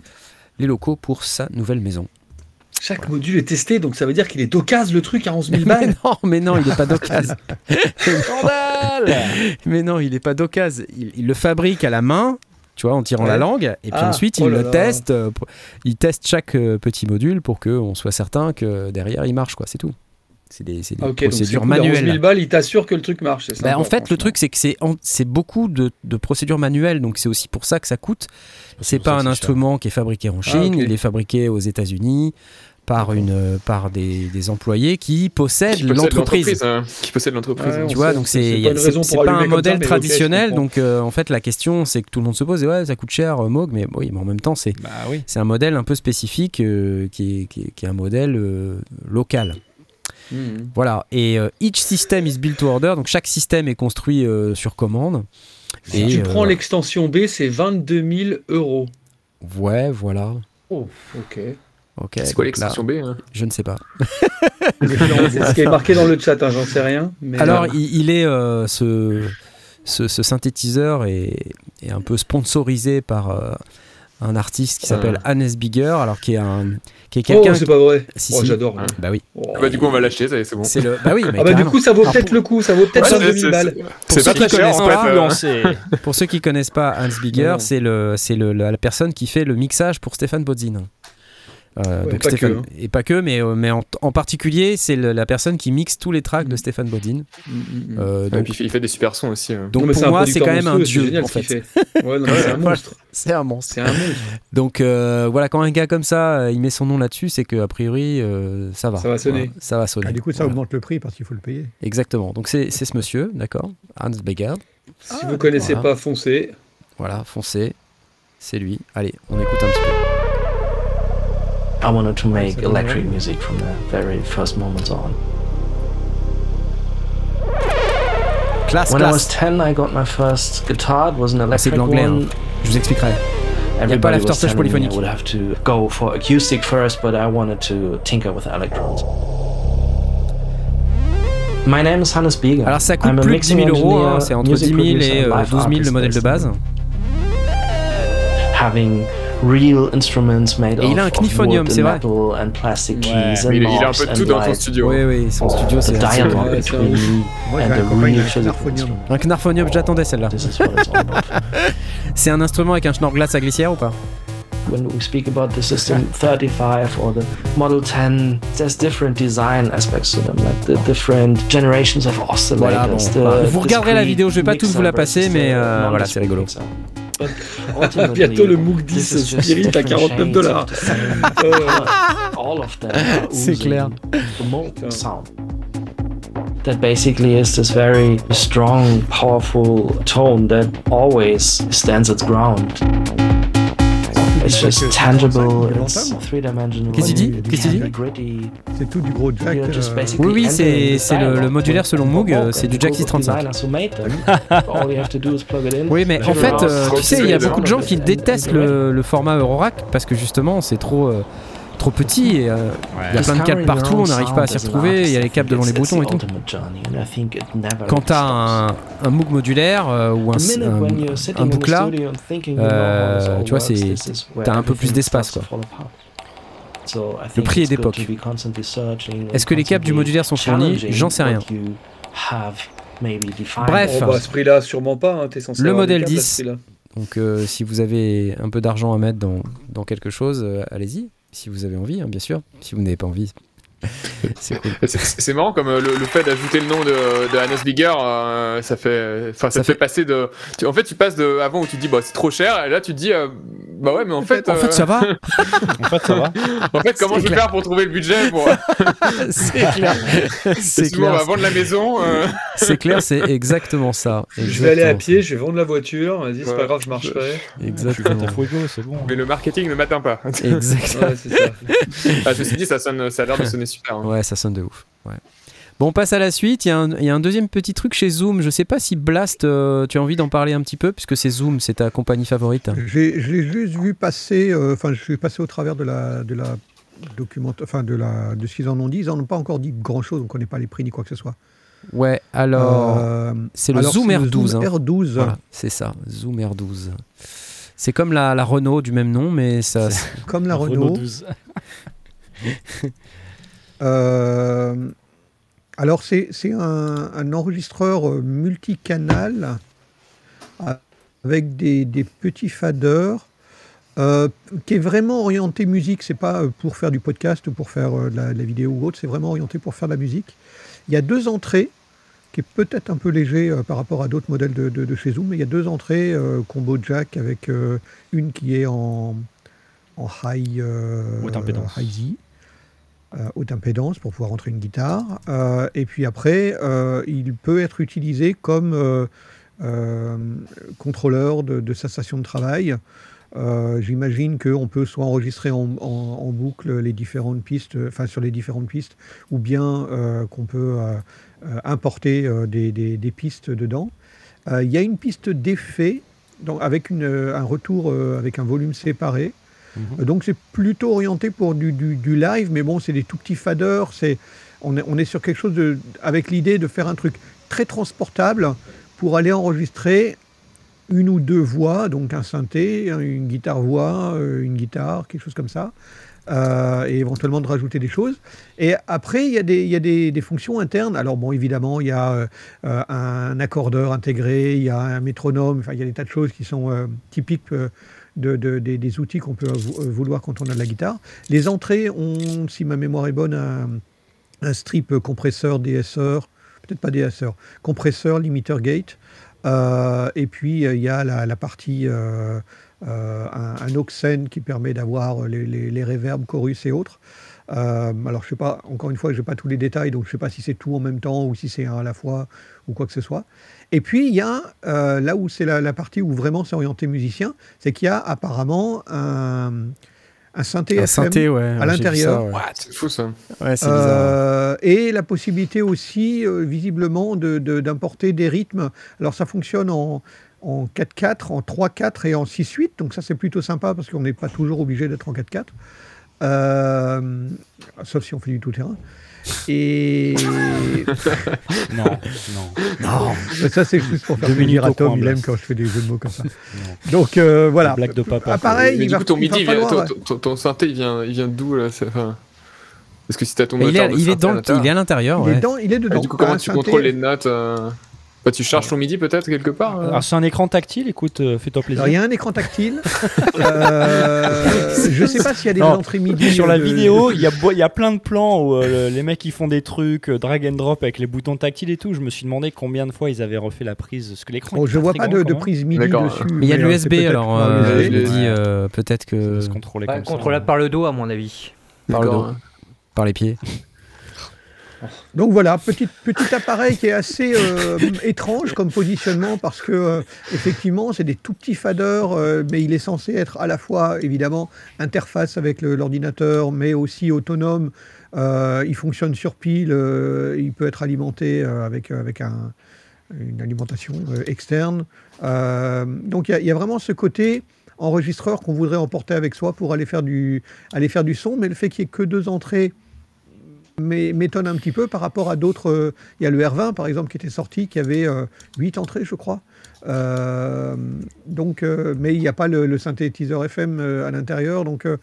les locaux pour sa nouvelle maison. Chaque module est testé, donc ça veut dire qu'il est d'occasion le truc à 11 000 Mais balles. non, mais non, il n'est pas d'occasion. Scandale mais non, il n'est pas d'occasion. Il, il le fabrique à la main, tu vois, en tirant Ouais. la langue, et puis Ah, ensuite oh il là le là. teste. euh, il teste chaque euh, petit module pour qu'on soit certain que derrière il marche, quoi. C'est tout. C'est des, des Ah, ok, donc c'est procédures à 11 000 manuelles. balles, il t'assure que le truc marche. Bah, en fait, le truc, c'est que c'est beaucoup de, de procédures manuelles, donc c'est aussi pour ça que ça coûte. C'est pas un instrument qui est fabriqué en Chine, ok. il est fabriqué aux États-Unis par, une, par des, des employés qui possèdent l'entreprise. hein, Qui possède l'entreprise. Ouais, Tu on vois, sait, donc c'est- pas pas un modèle ça, traditionnel. donc euh, en fait, la question, c'est que tout le monde se pose, ouais, ça coûte cher, euh, Moog, mais oui, mais en même temps, c'est Bah oui. c'est un modèle un peu spécifique euh, qui, est, qui, est, qui est un modèle euh, local. Mhm. Voilà, et euh, each system is built to order, donc chaque système est construit euh, sur commande. Si Et, tu euh, prends l'extension B, c'est 22 000 euros. Ouais, voilà. Oh, ok. Ok. C'est quoi l'extension B hein Je ne sais pas. c'est ce qui est marqué dans le chat, hein, j'en sais rien. Mais Alors, euh, il, il est euh, ce, ce, ce synthétiseur est, est un peu sponsorisé par euh, un artiste qui s'appelle Hannes Bigger, alors qui est un qui est oh, quelqu'un. c'est pas vrai. Si, oh, si. j'adore. Ah. bah oui. Oh. Bah du coup on va l'acheter, ça c'est bon. C'est le. Bah oui. Mais Ah bah du coup, ça vaut peut-être pour- le coup, ça vaut peut-être Ouais, 22 c'est- 000 balles. C'est pas qui très cher en fait. euh. Pour ceux qui connaissent pas Hans Bigger, c'est le c'est le, la, la personne qui fait le mixage pour Stéphane Bodzin. Euh, Ouais, donc pas que, Stéphane- hein. et pas que, mais, euh, mais en, en particulier, c'est la personne qui mixe tous les tracks de Mm. Stéphane Bodine. Mm, mm, mm. Euh, Ouais, donc puis il fait- il fait des super sons aussi. euh. donc Non, pour moi, c'est quand même un dieu, génial en ce qu'il fait. Ouais, c'est un monstre. C'est un monstre. C'est un monstre. Donc euh, voilà, quand un gars comme ça, il met son nom là-dessus, c'est que a priori, euh, ça va. Ça va sonner. Voilà, ça va sonner. Ah, du coup, ça Voilà. augmente le prix parce qu'il faut le payer. Exactement. Donc c'est c'est ce monsieur, d'accord Hans Bigger. Si vous connaissez voilà. pas, foncez. Voilà, foncez. C'est lui. Allez, on écoute un petit peu. I wanted to make electric music from the very first moments on. Classe, When I was classe. 10, I got my first guitar. It was an C'est electric de l'anglais. one. hein. Je vous expliquerai. everybody l'aftertouch was telling me I would have to go for acoustic first, but I wanted to tinker with electrons. My name is Hannes Bieger. Alors ça coûte I'm a plus de mixing 10 000 euros, hein, engineer, c'est entre music 10 000 producer, et and euh, live 12 000 le artist modèle de base. having real instruments made Et il a of- un wood c'est and vrai. metal and plastic Ouais. keys and il, il a un peu tout dans son lights. studio. Oui, oui, son studio The c'est. un Knarphonium. Un knarphonium, j'attendais celle-là. C'est un instrument avec un schnorr-glace à glissière ou pas when we speak about the system 35 or the model 10 there's different design aspects to them like the different generations of oscillators Voilà, bon. the vous regarderez la vidéo, je vais pas tous vous la passer, mais, euh, voilà, c'est rigolo. Mixer. But ultimately, Bientôt le MOOC this 10 is just Spirit à different 49 shades dollars. of the same color. all of them are C'est oozing clair. the molten sound that basically is this very strong powerful tone that always stands its ground it's just tangible c'est it's three-dimensional Qu'est-ce qu'il dit Qu'est-ce qu'il dit du- gritty C'est tout du gros jack. You're just euh, Oui, oui, c'est- c'est le- modulaire selon Moog, euh, c'est du jack the 635. designers who made them. All you have to do is plug it in. Oui, mais en fait, euh, tu sais, il y a beaucoup de gens qui détestent le, le format Eurorack parce que justement c'est trop, euh, trop petit et euh, il y a plein de câbles partout, on n'arrive pas à s'y retrouver, il y a les câbles devant les boutons et tout. Quand t'as un, un Moog modulaire euh, ou un, un, un bouclard, euh, tu vois, c'est- t'as un peu plus d'espace, quoi. Le prix est d'époque. Est-ce que les câbles du modulaire sont fournis? J'en sais rien. Bref. Oh, bah, à ce prix-là, sûrement pas. hein, censé Le modèle câbles à 10. ce prix-là. Donc euh, si vous avez un peu d'argent à mettre dans, dans quelque chose, euh, allez-y. Si vous avez envie, hein, bien sûr. Si vous n'avez pas envie, c'est cool. Marrant comme euh, le, le fait d'ajouter le nom de, de Hannes Bigger, euh, ça fait, enfin ça, Ça fait, fait- passer de, tu- en fait tu passes de avant où tu te dis bah c'est trop cher et là tu te dis euh, bah ouais mais en fait, En fait, euh, ça va En fait, ça va. en fait comment je vais clair. faire pour trouver le budget pour C'est clair. C'est sinon on va clair. vendre la maison. euh. C'est clair, c'est exactement ça. Je vais aller à pied, je vais vendre la voiture. Vas-y, c'est Ouais. pas grave, je marcherai. Exactement. c'est bon. Mais le marketing ne m'atteint pas. Exactement. Ouais, c'est ça. ah, ceci dit ça sonne, ça a l'air de sonner super. hein. Ouais, ça sonne de ouf. Ouais. Bon, on passe à la suite. Il y, a un, il y a un deuxième petit truc chez Zoom. Je sais pas si Blast, euh, tu as envie d'en parler un petit peu, puisque c'est Zoom, c'est ta compagnie favorite. J'ai je l'ai juste vu passer, euh, enfin, je suis passé au travers de la, de la document, enfin, de, la, de ce qu'ils en ont dit. Ils en ont pas encore dit grand chose, on connaît pas les prix ni quoi que ce soit. Ouais, alors. Euh, c'est le alors, Zoom c'est R12, Zoom hein. R12. Voilà, c'est ça, Zoom R12. C'est comme la, la Renault du même nom, mais ça. Comme la Renault. 12. Euh, alors, c'est un, un enregistreur multicanal euh, avec des, des petits faders euh, qui est vraiment orienté musique. C'est pas pour faire du podcast ou pour faire de la, de la vidéo ou autre. C'est vraiment orienté pour faire de la musique. Il y a deux entrées qui est peut-être un peu léger euh, par rapport à d'autres modèles de, de- de chez Zoom, mais il y a deux entrées euh, combo jack avec une qui est en, en high, Haute impédance. high Z, haute impédance pour pouvoir entrer une guitare. Euh, et puis après, euh, il peut être utilisé comme euh, euh, contrôleur de, sa station de travail. Euh, J'imagine qu'on peut soit enregistrer en, boucle les différentes pistes, euh, enfin sur les différentes pistes, ou bien euh, qu'on peut euh, euh, importer euh, des, pistes dedans. Euh, Il y a une piste d'effet, avec euh, un retour euh, avec un volume séparé. Euh, Donc c'est plutôt orienté pour du, live, mais bon, c'est des tout petits faders. C'est, on, est, sur quelque chose avec l'idée de faire un truc très transportable pour aller enregistrer une ou deux voix, donc un synthé, une guitare-voix, euh, une guitare, quelque chose comme ça, euh, et éventuellement de rajouter des choses. Et après, il y a des, fonctions internes. Alors bon, évidemment, il y a euh, un accordeur intégré, il y a un métronome, enfin, il y a des tas de choses qui sont typiques de, de- des, outils qu'on peut euh, vouloir quand on a de la guitare. Les entrées ont, si ma mémoire est bonne, un, strip compresseur, DSR, peut-être pas DSR, compresseur, limiter gate. Euh, et puis, euh, il y a la, partie, un, un qui permet d'avoir les, les, chorus et autres. Alors, je sais pas, encore une fois, je n'ai pas tous les détails, donc je ne sais pas si c'est tout en même temps ou si c'est un à la fois ou quoi que ce soit. Et puis, il y a euh, là où c'est la, la partie où vraiment c'est orienté musicien, c'est qu'il y a apparemment un, un synthé Un FM synthé, ouais. à l'intérieur. ouais. C'est fou ça. Ouais, c'est bizarre. Euh, et la possibilité aussi, euh, visiblement, de- de- d'importer des rythmes. Alors, ça fonctionne en, en 4-4, en 3-4 et en 6-8. Donc ça, c'est plutôt sympa parce qu'on n'est pas toujours obligé d'être en 4-4. Euh, sauf si on fait du tout-terrain. Et Non, non. Mais ça, c'est juste pour faire plaisir à Tom. Il aime quand je fais des jeux de mots comme ça. Donc euh, voilà. La blague de papa. Ah, pareil, Mais il du va, coup, ton midi, il vient- ton, ton- ton synthé, il vient, il vient d'où là Parce que si t'as ton Et il moteur est, il est dans à le- l'intérieur- il est à l'intérieur. il, est ouais. dans- il est Et dedans. du coup, comment tu synthé- contrôles les notes euh, bah, Tu charges ton midi peut-être quelque part euh Alors c'est un écran tactile, écoute, euh, fais-toi plaisir. Alors, il y a un écran tactile. Euh, je sais pas s'il y a des Non, entrées MIDI. Sur la de- vidéo, il y, a y plein de plans où euh, le- les mecs ils font des trucs euh, drag and drop avec les boutons tactiles et tout. Je me suis demandé combien de fois ils avaient refait la prise. Parce que l'écran. Bon, est je vois pas grand de, prise MIDI D'accord. dessus. Mais il y a de euh, l'USB alors. euh, je me dis euh, peut-être que se contrôler Bah, comme ça. contrôlable par le dos, à mon avis. par le dos, par les pieds. Donc voilà, petit, petit appareil qui est assez euh, étrange comme positionnement parce que euh, effectivement c'est des tout petits faders, euh, mais il est censé être à la fois évidemment interface avec l'ordinateur, mais aussi autonome. Il fonctionne sur pile, il peut être alimenté avec, avec un- une alimentation externe. Donc il y a- vraiment ce côté enregistreur qu'on voudrait emporter avec soi pour aller faire du, aller faire du son, mais le fait qu'il n'y ait que deux entrées m'étonne un petit peu par rapport à d'autres. euh, Il y a le R20 par exemple qui était sorti, qui avait euh, 8 entrées, je crois. Euh, donc, euh, mais il n'y a pas le, le synthétiseur FM euh, à l'intérieur, donc euh,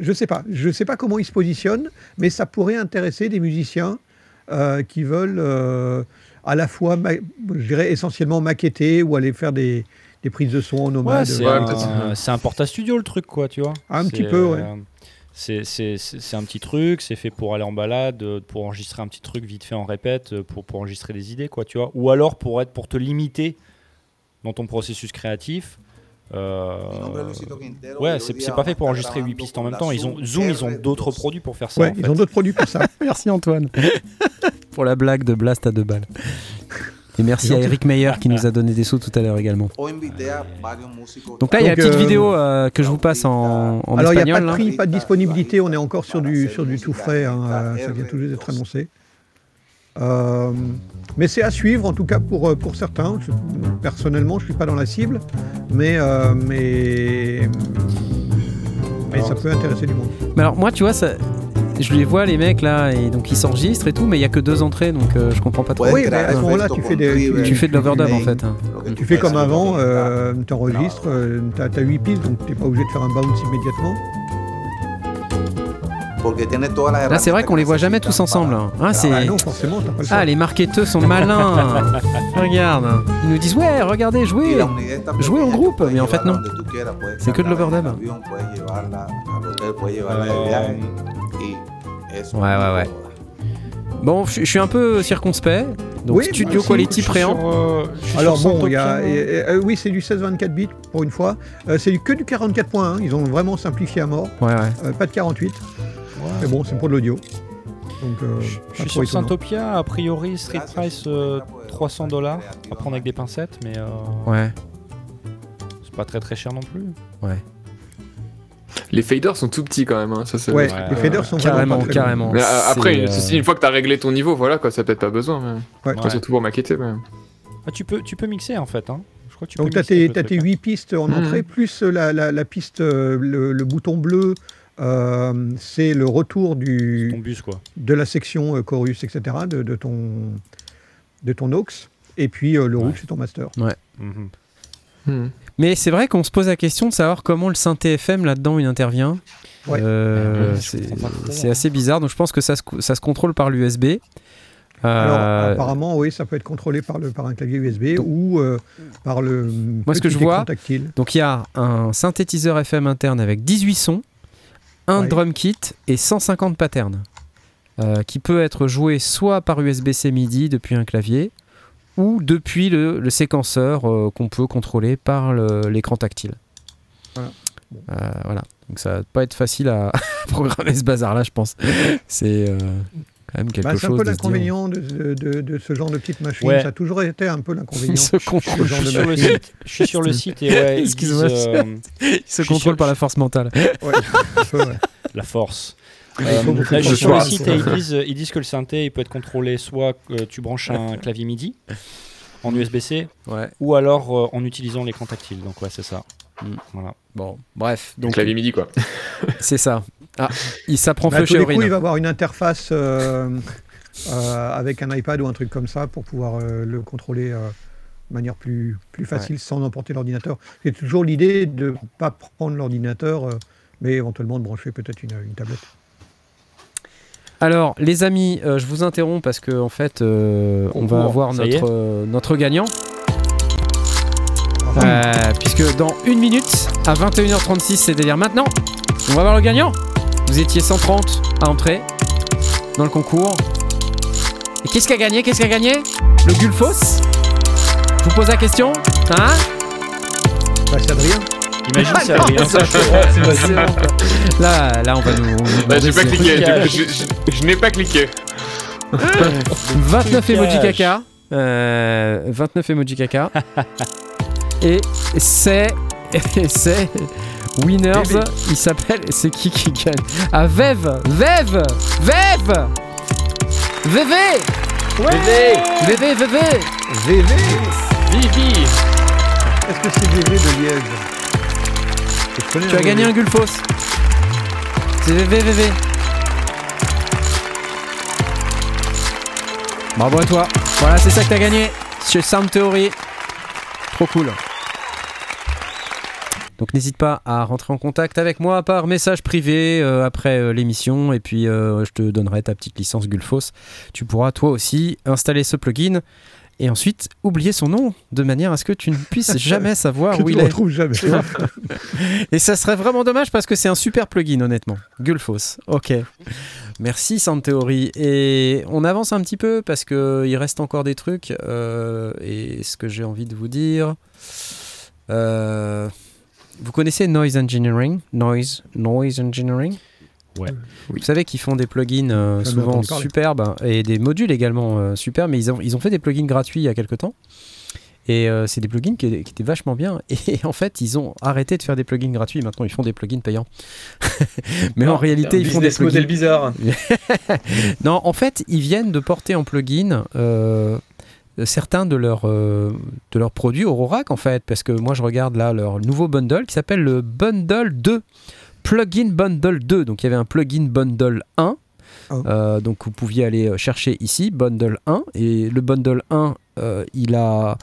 je sais pas. Je sais pas comment il se positionne, mais ça pourrait intéresser des musiciens euh, qui veulent euh, à la fois, je dirais essentiellement maqueter ou aller faire des, des prises de son en Ouais, nomade. c'est un, un porta-studio le truc, quoi, tu vois. Un petit peu, ouais. euh, C'est un petit truc, c'est fait pour aller en balade, euh, pour enregistrer un petit truc vite fait en répète, euh, pour, pour enregistrer des idées, quoi, tu vois. Ou alors pour être pour te limiter dans ton processus créatif. Euh, ouais, c'est c'est pas fait pour enregistrer 8 pistes en même temps. Ils ont Zoom, ils ont d'autres produits pour faire ça. Ouais, en ils fait. ont d'autres produits pour ça. Merci Antoine pour la blague de Blast à deux balles. Et merci à Eric Meyer qui nous a donné des sous tout à l'heure également. Donc là, il y a la Donc, petite vidéo euh, que je vous passe en, en Alors, il n'y a espagnol. pas de là. prix, pas de disponibilité, on est encore sur du, sur du tout frais, hein, ça vient tout juste d'être annoncé. Euh, mais c'est à suivre, en tout cas pour, euh, pour certains. Je- personnellement, je ne suis pas dans la cible, mais, euh, mais, mais ça peut intéresser du monde. Mais alors moi, tu vois, ça, je les vois les mecs là, et donc ils s'enregistrent et tout, mais il y a que deux entrées, donc euh, je comprends pas trop. Oui, mais à ce moment-là, tu fais, des, Tu fais de l'overdub en fait. hein. tu fais comme avant, euh, tu enregistres, tu as, 8 pistes, donc tu n'es pas obligé de faire un bounce immédiatement. Là, c'est vrai qu'on les voit jamais tous ensemble. hein. Ah, c'est... Ah non, forcément, t'as pas le choix. Ah, les marketeurs sont malins. Regarde. Ils nous disent ouais, regardez, jouez. Jouez en groupe, mais en fait, non. C'est que de l'overdub. Ouais, ouais, ouais. Bon, je suis un peu circonspect. Donc Oui, studio aussi, quality préamp. euh, Alors bon, il y a, et- et- euh, oui, c'est du 16-24 bits pour une fois. Euh, c'est du- que du 44.1. Ils ont vraiment simplifié à mort. Ouais, ouais. Euh, pas de 48. Mais bon, c'est pour de l'audio. Donc, euh, Je suis sur. Syntopia, a priori street price euh, 300 dollars à prendre avec des pincettes, mais euh, Ouais. c'est pas très très cher non plus. Les faders sont tout petits quand même. hein, Ça, c'est- Ouais, Ouais, les faders sont Carrément, vraiment carrément. Mais euh, après, une, euh, ceci, une fois que t'as réglé ton niveau, voilà quoi, ça peut-être pas besoin. Mais... Ouais. Enfin, surtout pour maqueter. Mais... Ah, tu peux tu peux mixer en fait. Hein. Je crois que tu Donc, tu as mixer tes, truc, tes hein. 8 pistes en Mhm. entrée, plus la, la- la piste, euh, le, le bouton bleu. euh, c'est le retour Ton du, bus quoi. de la section euh, chorus, etc., de, de ton, de ton aux. Et puis euh, le Ouais. rouge, c'est ton master. Mhm. Hmm. Mais c'est vrai qu'on se pose la question de savoir comment le synthé FM là-dedans il intervient. Ouais. Euh, c'est hein. assez bizarre. Donc je pense que ça se, co- ça se contrôle par l'USB. Alors, Euh, apparemment, oui, ça peut être contrôlé par, le, par un clavier USB Donc- ou euh, par le. Moi, ce que je vois, tactile. Donc il y a un synthétiseur FM interne avec 18 sons, un Ouais. drum kit et 150 patterns. euh, qui peut être joué soit par USB-C MIDI depuis un clavier ou depuis le, le séquenceur euh, qu'on peut contrôler par l'écran tactile. Voilà. Bon. Euh, voilà. Donc ça va pas être facile à programmer ce bazar-là, je pense. C'est euh, quand même quelque Bah, c'est un peu l'inconvénient de, de- de ce genre de petite machine. Ouais. Ça a toujours été un peu l'inconvénient. Il se de contrôle, ce genre Je de suis sur le machine. site. Je suis sur le site et ouais, ils Excuse-moi, disent, euh, il se suis contrôle sûr- par la force mentale. Ouais, un peu, ouais. la force. Il Euh, faut beaucoup là, de je sur le site ils disent, ils disent que le synthé il peut être contrôlé soit euh, tu branches un clavier MIDI en USB-C Ouais. ou alors euh, en utilisant l'écran tactile. Donc ouais, c'est ça. Mm. Voilà. Bon, bref, donc Clavier MIDI, quoi. c'est ça. Ah, il s'apprend Bah, feu chez les coups, il va avoir une interface euh, euh, avec un iPad ou un truc comme ça pour pouvoir euh, le contrôler euh, de manière plus, plus facile sans emporter l'ordinateur. C'est toujours l'idée de ne pas prendre l'ordinateur, euh, mais éventuellement de brancher peut-être une, une tablette. Alors, les amis, euh, je vous interromps parce que en fait, euh, on va avoir notre, euh, notre gagnant. Euh, puisque dans une minute, à 21h36, c'est délire maintenant, on va voir le gagnant. Vous étiez 130 à entrer dans le concours. Et qu'est-ce qu'a gagné? Qu'est-ce qu'a gagné? Le Gulfos? Je vous pose la question. Hein? Imagine Adrien Là, là, on va nous. on va nous Bah, j'ai pas cliqué. Je, je- je n'ai pas cliqué. 29 emoji caca. Euh, 29 emoji caca. et c'est. C'est. Winners, Bébé. il s'appelle. C'est qui qui gagne? Ah, Vev Vev Vev VV VV VV VV VV Vivi Est-ce que c'est VV de Liège? Tu as un gagné un. Gulfos. C'est VV VV. Bravo à toi. Voilà, c'est ça que t'as gagné chez Sound Theory. Trop cool. Donc n'hésite pas à rentrer en contact avec moi par message privé euh, après euh, l'émission et puis euh, je te donnerai ta petite licence Gulfos. Tu pourras toi aussi installer ce plugin et ensuite oublier son nom de manière à ce que tu ne puisses jamais savoir Que où tu il est. retrouves jamais. Et ça serait vraiment dommage parce que c'est un super plugin, honnêtement. Gulfos. Ok. Merci, Santeori. Et on avance un petit peu parce qu'il reste encore des trucs. euh, et ce que j'ai envie de vous dire. euh, vous connaissez Noise Engineering? Noise, Noise Engineering? Ouais. Vous savez qu'ils font des plugins euh, Jamais souvent entendu parler. superbes et des modules également euh, superbes, mais ils ont, ils ont fait des plugins gratuits il y a quelques temps. Et euh, c'est des plugins qui, qui étaient vachement bien. Et en fait, ils ont arrêté de faire des plugins gratuits. Maintenant, ils font des plugins payants. mais en réalité, ils font des plugins. bizarre. Non, en fait, ils viennent de porter en plugin euh, certains de leurs, euh, de leurs produits Aurorac, en fait. Parce que moi, je regarde là leur nouveau bundle qui s'appelle le Bundle 2. Plugin Bundle 2. Donc, il y avait un plugin Bundle 1. Oh. Euh, donc, vous pouviez aller euh, chercher ici, Bundle 1. Et le Bundle 1, euh, il a.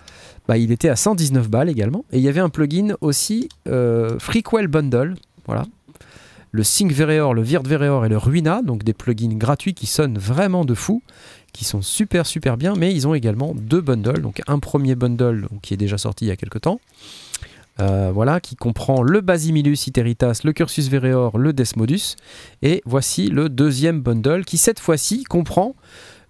Bah, il était à 119 balles également. Et il y avait un plugin aussi, euh, Freakwell Bundle. Voilà. Le Sync Vereor, le Virt Vereor et le Ruina, donc des plugins gratuits qui sonnent vraiment de fou, qui sont super super bien, mais ils ont également deux bundles. Donc un premier bundle donc, qui est déjà sorti il y a quelques temps, euh, voilà, qui comprend le Basimilus Iteritas, le Cursus Vereor, le Desmodus, et voici le deuxième bundle qui cette fois-ci comprend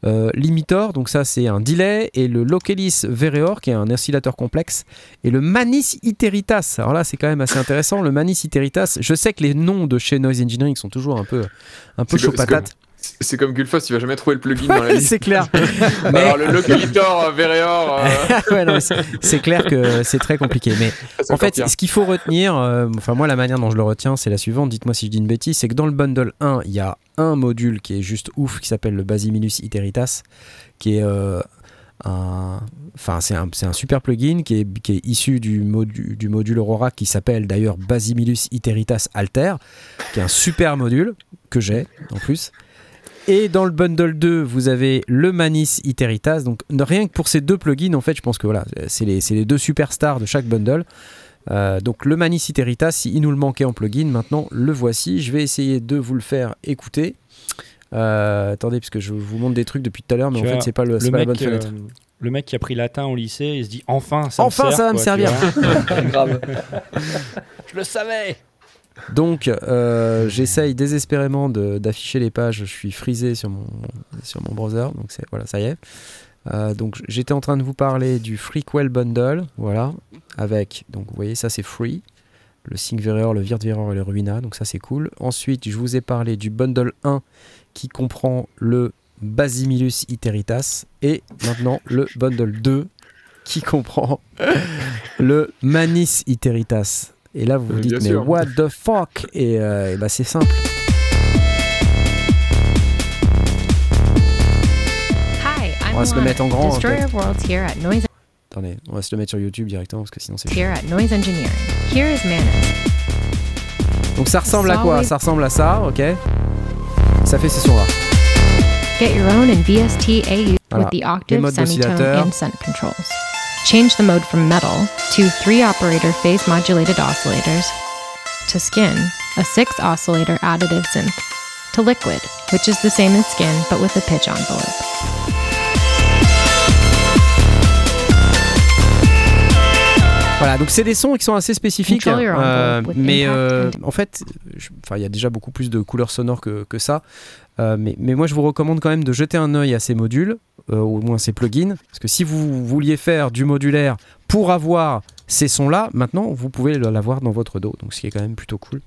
euh, l'Imitor, donc ça c'est un delay, et le Localis Vereor qui est un oscillateur complexe, et le Manis Iteritas. Alors là c'est quand même assez intéressant, le Manis Iteritas, je sais que les noms de chez Noise Engineering sont toujours un peu, un peu chaud patate. C'est comme Gulfos, tu vas jamais trouver le plugin dans la liste. c'est clair. Mais... Alors le localitor, euh, Vereor, euh, Ouais, c'est- clair que c'est très compliqué. Mais en fait, pire. ce qu'il faut retenir, euh, enfin moi la manière dont je le retiens, c'est la suivante. Dites-moi si je dis une bêtise, c'est que dans le bundle 1, il y a un module qui est juste ouf, qui s'appelle le Basimilus Iteritas, qui est euh, un, enfin c'est un, un super plugin qui est, qui est issu du, modu- du module Aurora qui s'appelle d'ailleurs Basimilus Iteritas Alter, qui est un super module que j'ai en plus. Et dans le bundle 2, vous avez le Manis Iteritas. Donc rien que pour ces deux plugins, en fait, je pense que voilà, c'est les, deux superstars de chaque bundle. Euh, donc le Manis Iteritas, il nous le manquait en plugin. Maintenant, le voici. Je vais essayer de vous le faire écouter. Euh, attendez, parce que je vous montre des trucs depuis tout à l'heure, mais Tu en fait, vois, c'est pas, le, Le pas la mec, bonne fenêtre. euh, le mec qui a pris latin au lycée, il se dit enfin ça Enfin, me sert, ça va me servir. Grave. Je le savais. Donc, euh, j'essaye désespérément d'afficher les pages. Je suis frisé sur mon, sur mon browser. Donc, voilà, ça y est. Euh, donc, j'étais en train de vous parler du Freakwell Bundle. Voilà. Avec, donc, vous voyez, ça c'est free. Le Sync Vereor, le Virt Vereor et le Ruina. Donc, ça c'est cool. Ensuite, je vous ai parlé du Bundle 1 qui comprend le Basimilus Iteritas. Et maintenant, le Bundle 2 qui comprend le Manis Iteritas. Et là, vous vous Euh, dites, bien mais sûr. what the fuck Et, euh, et bah, c'est simple. Hi, I'm On va se le mettre en grand, Destroyer peut-être. of Worlds here at Noise Attendez, on va se le mettre sur YouTube directement parce que sinon c'est. Here at Noise Engineering. Here is Manon. Donc ça ressemble à quoi? Ça ressemble à ça, ok? Ça fait ces sons-là. Get your own in VST AU Voilà. with the Les octave, modes semitone, and controls. Change the mode from metal to three operator phase modulated oscillators, to skin, a six oscillator additive synth, to liquid, which is the same as skin but with a pitch envelope. Voilà, donc c'est des sons qui sont assez spécifiques, euh, mais euh, en fait, il y a déjà beaucoup plus de couleurs sonores que, que ça. Euh, mais, mais moi, je vous recommande quand même de jeter un œil à ces modules, euh, au moins ces plugins, parce que si vous vouliez faire du modulaire pour avoir ces sons-là, maintenant, vous pouvez l'avoir dans votre dos, donc ce qui est quand même plutôt cool.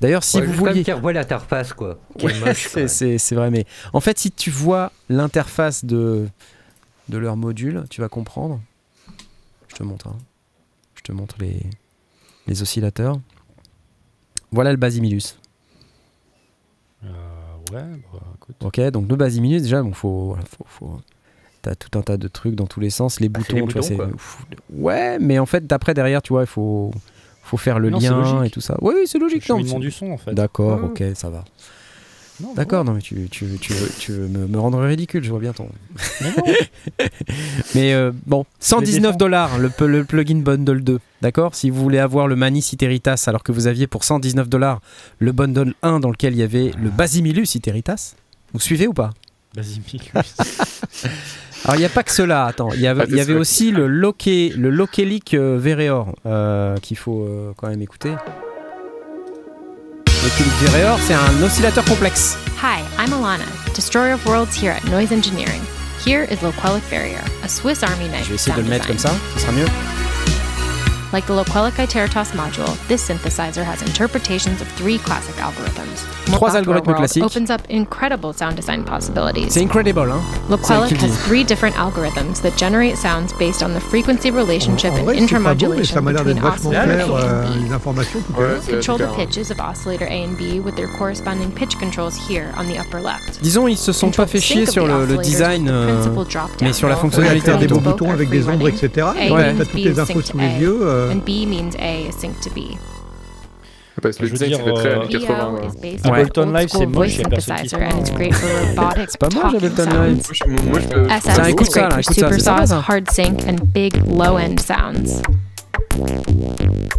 D'ailleurs, si Ouais, vous vouliez... qu'ils revoient l'interface, quoi. Ouais, c'est- vrai, mais en fait, si tu vois l'interface de, de leur module, tu vas comprendre. Je te montre. hein. Je te montre les, les oscillateurs. Voilà le Basimilus. Euh, ouais, bah, écoute. Ok, donc le Basimilus, déjà, bon, faut, voilà, faut, faut- T'as tout un tas de trucs dans tous les sens, les Ah, c'est boutons, les tu vois, boutons, Ouais, mais en fait, d'après derrière, tu vois, il faut, faut faire le Non, lien et tout ça. Oui, oui, c'est logique. non, cheminement c'est- du son, en fait. D'accord, Ouais, ok, ça va. Non, D'accord, non mais tu, tu, tu veux, tu veux me, me rendre ridicule, je vois bien ton. Non, non. mais euh, bon, 119 dollars le, le plugin Bundle 2, d'accord? Si vous voulez avoir le Manis Iteritas alors que vous aviez pour 119 dollars le Bundle 1 dans lequel il y avait le Basimilus Iteritas, vous suivez ou pas? Basimilus. Alors il n'y a pas que cela, attends, il y avait, Ah, y avait aussi le Loke, le Lokelic euh, Vereor euh, qu'il faut euh, quand même écouter. Lokelic Vereor, c'est un oscillateur complexe. Hi, I'm Alana, Destroyer of Worlds here at Noise Engineering. Here is Loquelic Barrier, a Swiss Army knife Je vais essayer de le mettre comme design. ça, ce sera mieux. Like the Loquelic Itertas module, this synthesizer has interpretations of three classic algorithms. Trois Mopac algorithmes classiques. opens up incredible sound design possibilities. C'est incredible, hein Loquelic has three different algorithms that generate sounds based on the frequency relationship En and vrai, c'est pas beau, intermodulation ça between d'être oscillator A euh, and B. les informations tout à Ouais, Control the pitches of oscillator A and B with their corresponding pitch controls here on the upper left. Disons, ils se sont pas fait chier sur le, le design, euh, mais sur la fonctionnalité faire des du boutons avec des ombres, etc. A Ouais. T'as toutes les infos synced sous les A, yeux. Euh, euh, And B means A is synced to B. Parce que le Je veux design, dire, ça fait très euh, années 80. VO ouais. is based Ouais. on Ableton old Live, school c'est moche, voice y a personne qui synthesizer and it's se great for robotic C'est pas moche, talking Ableton sounds. Live. Moi, je- moi, je peux- SS Ça, is écoute ça, great là, for écoute ça, super c'est sympa, saws, ça. hard sync, and big low-end sounds.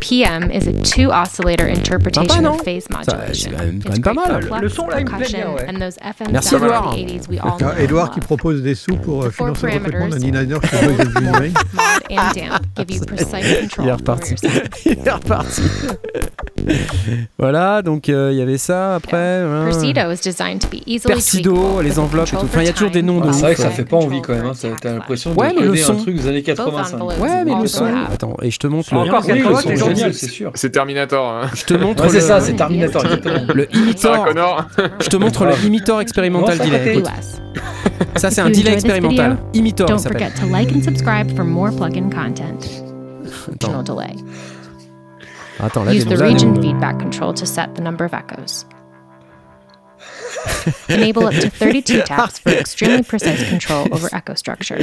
PM is a two oscillator interpretation non of phase Ça, c'est modulation. quand même- pas great mal. Le son, là, il me plaît bien, ouais. and those FM Merci, sounds Edouard. of the 80s we all know and Edouard love. qui propose des sous pour euh, financer le recrutement d'un parameters, designer chez mod and damp give you precise Il est control over reparti. your sound. Il est reparti. voilà, donc euh, il y avait ça après. voilà. Persido is designed to be easily Persido, tweakable les enveloppes et tout. Enfin, il y a toujours des noms de c'est vrai que ça fait pas envie quand même. hein. T'as l'impression de Ouais, coder un truc des années Both 85. envelopes Ouais, mais le son. Attends, et je te montre le. Encore Oui, le 80, son c'est est gentil. génial, c'est sûr. C'est Terminator. hein. Je te montre Ouais, c'est le. ça, c'est Terminator. Le imitor. Connor. Je te montre le imitor expérimental Non, delay. ça c'est un delay expérimental. Imitor, il Don't s'appelle. forget to like and subscribe for more plugin content. Attends, là, Use the region feedback control to set the number of echoes. Enable up to 32 taps for extremely precise control over echo structure,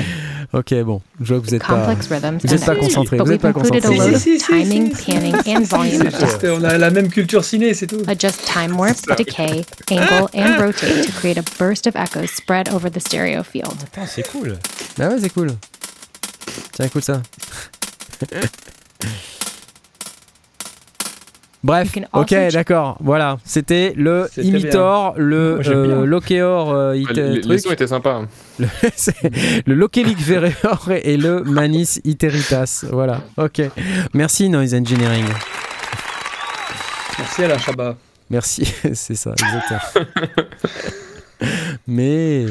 Ok, bon, je vois que vous êtes pas. complex rhythms, Vous êtes and pas concentré. But Vous êtes we've pas included a concentré. load of Si, si, si, timing, si, si. panning, and volume C'est of juste, on a la même culture ciné, c'est tout. Adjust time warp, decay, angle, and rotate to create a burst of echoes spread over the stereo field. Putain, c'est cool. Bah ouais, c'est cool. Tiens, écoute ça. Bref, ok, d'accord. Voilà, c'était le Imitor, le Moi, j'aime bien. euh, Lokeor euh, it- Les, les truc, sons étaient sympas. le, le Lokelic Vereor et le Manis Iteritas. Voilà, ok. Merci Noise Engineering. Merci Alain Chabat. Merci, c'est ça, exactement. Mais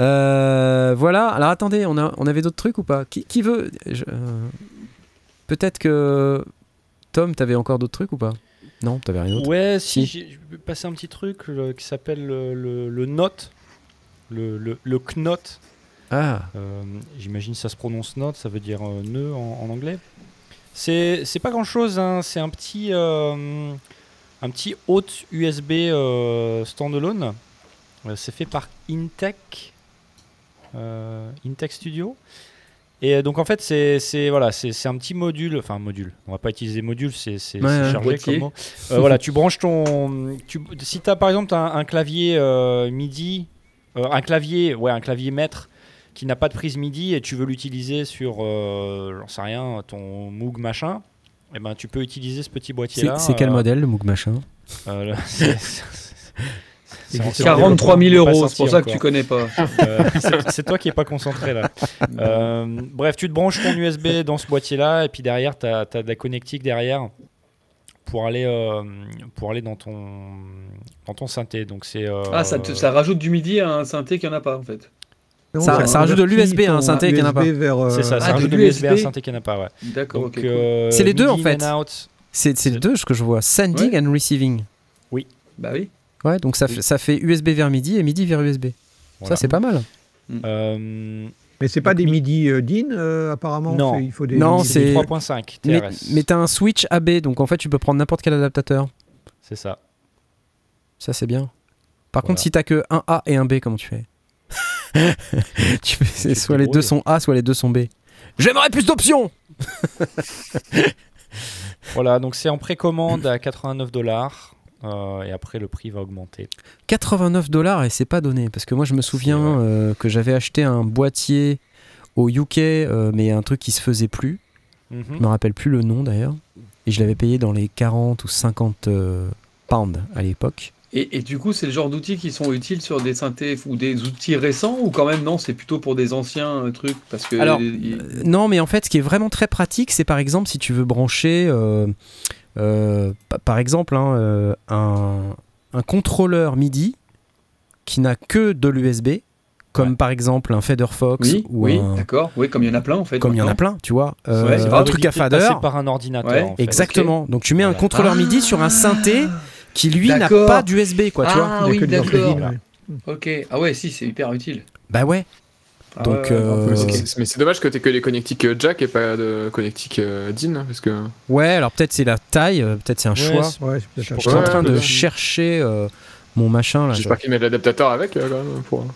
euh, voilà. Alors attendez, on a, on avait d'autres trucs ou pas? Qui, qui veut je- euh, Peut-être que Tom, t'avais encore d'autres trucs ou pas? Non, t'avais rien d'autre? Ouais, si, Si. j'ai je vais passer un petit truc euh, qui s'appelle le, le, le note, le, le, le knot. Ah, Euh, J'imagine ça se prononce note, ça veut dire euh, nœud en, en anglais. C'est pas grand chose, c'est un petit euh, un petit hôte USB euh, standalone. Euh, c'est fait par Intech, euh, Intech Studio. Et euh, donc en fait c'est c'est- voilà c'est c'est un petit module, enfin un module. On va pas utiliser module, c'est c'est Ouais, chargé comme mot. Euh, voilà, tu branches ton, tu, si t'as par exemple un, un clavier euh, MIDI, euh, un clavier, ouais un clavier maître qui n'a pas de prise MIDI et tu veux l'utiliser sur, euh, j'en sais rien, ton Moog machin. Et ben, tu peux utiliser ce petit boîtier C'est là. c'est quel modèle, le Moog machin? euh, là, c'est- c'est- c'est en- c'est en 43 000 développement, euros, c'est pour ça que tu connais pas. Euh, c'est- toi qui es pas concentré là. Euh, bref, tu te branches ton USB dans ce boîtier-là et puis derrière, tu as, de la connectique derrière pour aller, euh, pour aller dans, ton, dans ton synthé. Donc c'est. euh, Ah, ça, te- ça rajoute du midi à un synthé qu'il n'y en a pas en fait. Non, Ça- ça rajoute de l'USB à un synthé qu'il y en a pas. Euh, c'est ça, ça Ah, rajoute de l'USB à un synthé qu'il n'y en a pas. Ouais. D'accord, euh, C'est les deux, en fait. C'est c'est les deux ce que je vois, sending and receiving. Bah oui. Ouais, donc ça, Oui. fait, ça fait USB vers MIDI et MIDI vers USB. Voilà. Ça, c'est pas mal. Euh, Mais c'est pas Donc, des mi- MIDI euh, DIN euh, apparemment. Non. Il faut des Non, MIDI- c'est du c'est- 3.5 Mais, t'as un switch AB, donc en fait, tu peux prendre n'importe quel adaptateur. C'est ça. Ça, c'est bien. Par Voilà. contre, si t'as que un A et un B, comment tu fais? Tu fais, Soit les deux sont A, soit les deux sont B. J'aimerais plus d'options Voilà, donc c'est en précommande à 89 dollars. Euh, et après, le prix va augmenter. 89 dollars et c'est pas donné. Parce que moi, je me souviens euh, que j'avais acheté un boîtier au UK, euh, mais un truc qui se faisait plus. Mhm. Je me rappelle plus le nom d'ailleurs. Et je l'avais payé dans les 40 ou 50 euh, pounds à l'époque. Et, et du coup, c'est le genre d'outils qui sont utiles sur des synthés ou des outils récents ou quand même non, c'est plutôt pour des anciens trucs parce que Alors, il- Euh, non, mais en fait, ce qui est vraiment très pratique, c'est par exemple si tu veux brancher, euh, par exemple, hein, euh, un, un contrôleur MIDI qui n'a que de l'USB, comme Ouais. par exemple un Fader Fox oui, ou oui, un- d'accord, oui, comme il y en a plein en fait. comme il y en a plein, tu vois, euh, un truc à fader. par un ordinateur. Ouais, en fait. Exactement. Donc tu mets un contrôleur Ah. MIDI sur un synthé qui lui n'a pas d'USB, quoi, tu vois. Ah il y a oui, que de d'accord. Ok. Ah ouais, si, c'est hyper utile. Bah ouais. Ah Donc, ouais, euh. Mais c'est- Mais dommage que t'aies que les connectiques jack et pas de connectiques euh, DIN, hein, parce que Ouais, alors peut-être c'est la taille, euh, peut-être c'est un Ouais, choix. Ouais, un Je suis en train de chercher euh, mon machin là. j'espère qu'il met de l'adaptateur avec euh, quand même. Pour...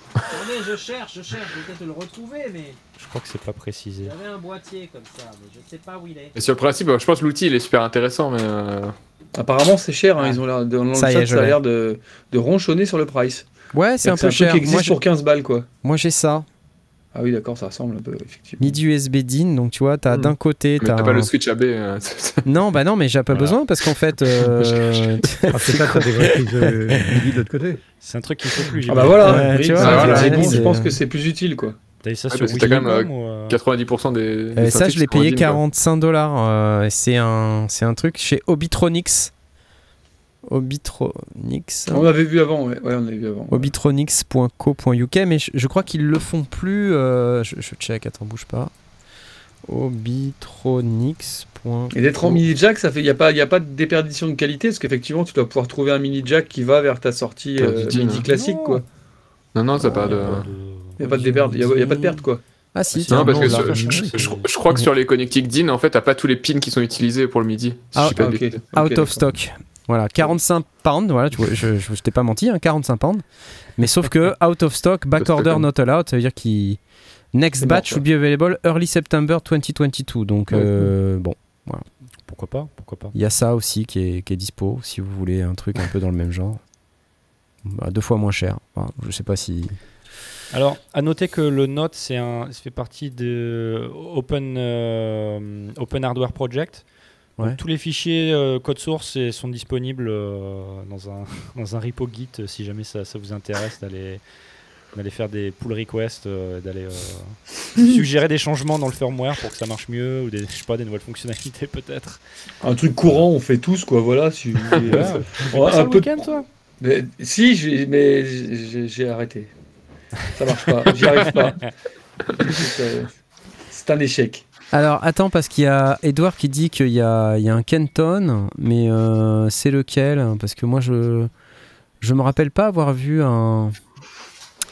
je cherche, je cherche, je vais peut-être le retrouver, mais Je crois que c'est pas précisé. j'avais un boîtier comme ça, mais je sais pas où il est. Et sur le principe, je pense que l'outil il est super intéressant, mais euh, Apparemment, c'est cher. hein, Ils ont l'air, dans le Ça y est, chat, je ça a l'ai. l'air de, de ronchonner sur le price. Ouais, c'est un peu truc cher. qui existe Moi, pour 15 balles, quoi. moi j'ai ça. Ah oui, d'accord, ça ressemble un peu, effectivement. MIDI USB DIN, donc tu vois, t'as Hmm. d'un côté. mais T'as t'as pas un- le switch AB. euh, Non, bah non, mais j'ai pas Voilà. besoin parce qu'en fait. euh, Ah, c'est ça, t'as des reprises euh, MIDI de l'autre côté. C'est un truc qu'il faut plus. Ah bah voilà, Ouais, oui, tu vois, ça, voilà, effectivement, c'est- je pense que c'est plus utile, quoi. T'as eu ça Ouais, sur quand même, Wiimote ou, euh, 90% des. euh, des ça, je l'ai payé DIN, quoi. 45 dollars. euh, c'est un, c'est un truc chez Obitronics. Obitronics. On l'avait vu avant, ouais, ouais on l'avait vu avant. Obitronics.co.uk, mais je, je crois qu'ils le font plus. euh, je, je check, attends, bouge pas. Obitronics. Et d'être en mini jack, ça fait, il y a pas, il y a pas de déperdition de qualité, parce qu'effectivement, tu dois pouvoir trouver un mini jack qui va vers ta sortie euh, midi classique, Non. quoi. Non, non, ça pas de. Il y a pas de déperte, il y a, pas de perte, quoi. Ah si, Non, tiens, Non, parce que je, je- je- je- je crois que sur les connectiques DIN, en fait, t'as pas tous les pins qui sont utilisés pour le MIDI. si Ah, pas out Ok, of stock. Voilà, 45 pounds, voilà, tu vois, je, je, je t'ai pas menti, hein, 45 pounds. Mais sauf que out of stock, back order not allowed, ça veut dire qu'il next batch mort, should be available early September 2022. Donc euh, bon, Pourquoi pas Pourquoi pas il y a ça aussi qui est, qui est dispo si vous voulez un truc un peu dans le même genre. Bah, deux fois moins cher. Enfin, je sais pas si. Alors, à noter que le Note, c'est un, ça fait partie de Open, euh, Open Hardware Project. Donc, tous les fichiers euh, code source et- sont disponibles euh, dans, un, dans un repo Git euh, si jamais ça, ça vous intéresse d'aller d'aller faire des pull requests, euh, d'aller euh, suggérer des changements dans le firmware pour que ça marche mieux ou des, je sais pas, des nouvelles fonctionnalités peut-être. Un truc courant, on fait tous, quoi, voilà. Si, Ouais. Un peu de- week-end, toi? Mais, si, j'ai- mais j'ai arrêté. Ça marche pas, j'y arrive pas. C'est un échec. Alors attends, parce qu'il y a Edouard qui dit qu'il y a, il y a un Kenton, mais euh, c'est lequel? Parce que moi je je me rappelle pas avoir vu un,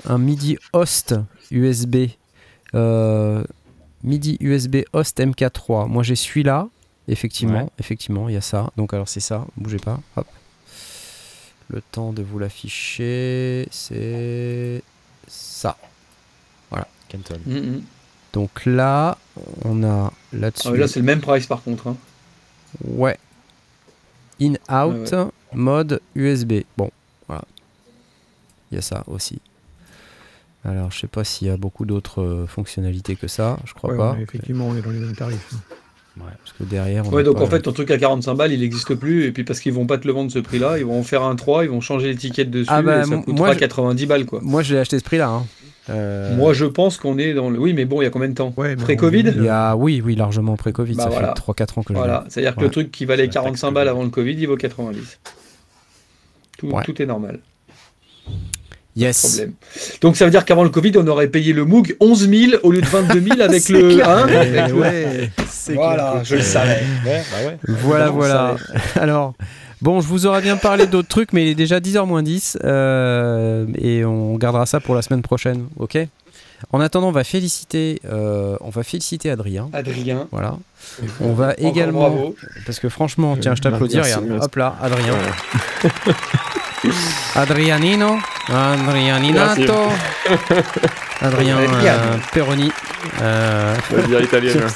un MIDI host USB. euh, MIDI USB host MK3. Moi j'ai celui-là, effectivement, Ouais. effectivement, il y a ça. Donc alors c'est ça, bougez pas. Hop. Le temps de vous l'afficher, c'est ça. Kenton. Mhm. Donc là, on a là-dessus. Ah, mais là, c'est le même price par contre. hein. Ouais. In-out, Ouais, mode USB. Bon, voilà. Il y a ça aussi. Alors, je sais pas s'il y a beaucoup d'autres euh, fonctionnalités que ça. Je crois Ouais, pas. ouais, effectivement, on est dans les mêmes tarifs. Parce que derrière. on Ouais, donc pas- en fait, ton truc à 45 balles, il n'existe plus. Et puis parce qu'ils vont pas te le vendre ce prix-là, ils vont en faire un 3, ils vont changer l'étiquette dessus. Ah bah, et ça coûtera moi, je- 90 balles quoi. Moi, je l'ai acheté ce prix-là. hein. Euh, Moi, je pense qu'on est dans le. Oui, mais bon, il y a combien de temps Ouais, Pré-Covid il y a, oui, oui, largement pré-Covid. Bah ça voilà. fait 3-4 ans que je Voilà, l'ai. c'est-à-dire que Ouais. le truc qui valait La taxe 45 balles Covid. avant le Covid, il vaut 90. Tout, Ouais. tout est normal. Yes. Problème. Donc ça veut dire qu'avant le Covid, on aurait payé le Moog 11 000 au lieu de 22 000 avec le. clair. hein, avec le- ouais. Voilà, je le savais. Ouais, bah ouais. Voilà, voilà. Alors, bon, je vous aurais bien parlé d'autres trucs, mais il est déjà 10h moins 10. euh, et on gardera ça pour la semaine prochaine, ok? En attendant, on va féliciter, euh, on va féliciter Adrien. Adrien. Voilà. On va Encore également. bravo. Parce que franchement, tiens, je t'applaudis, regarde. merci. Hop là, Adrien. Adrianino. Adrianinato. Adrien euh. Peroni. Euh, bière italienne.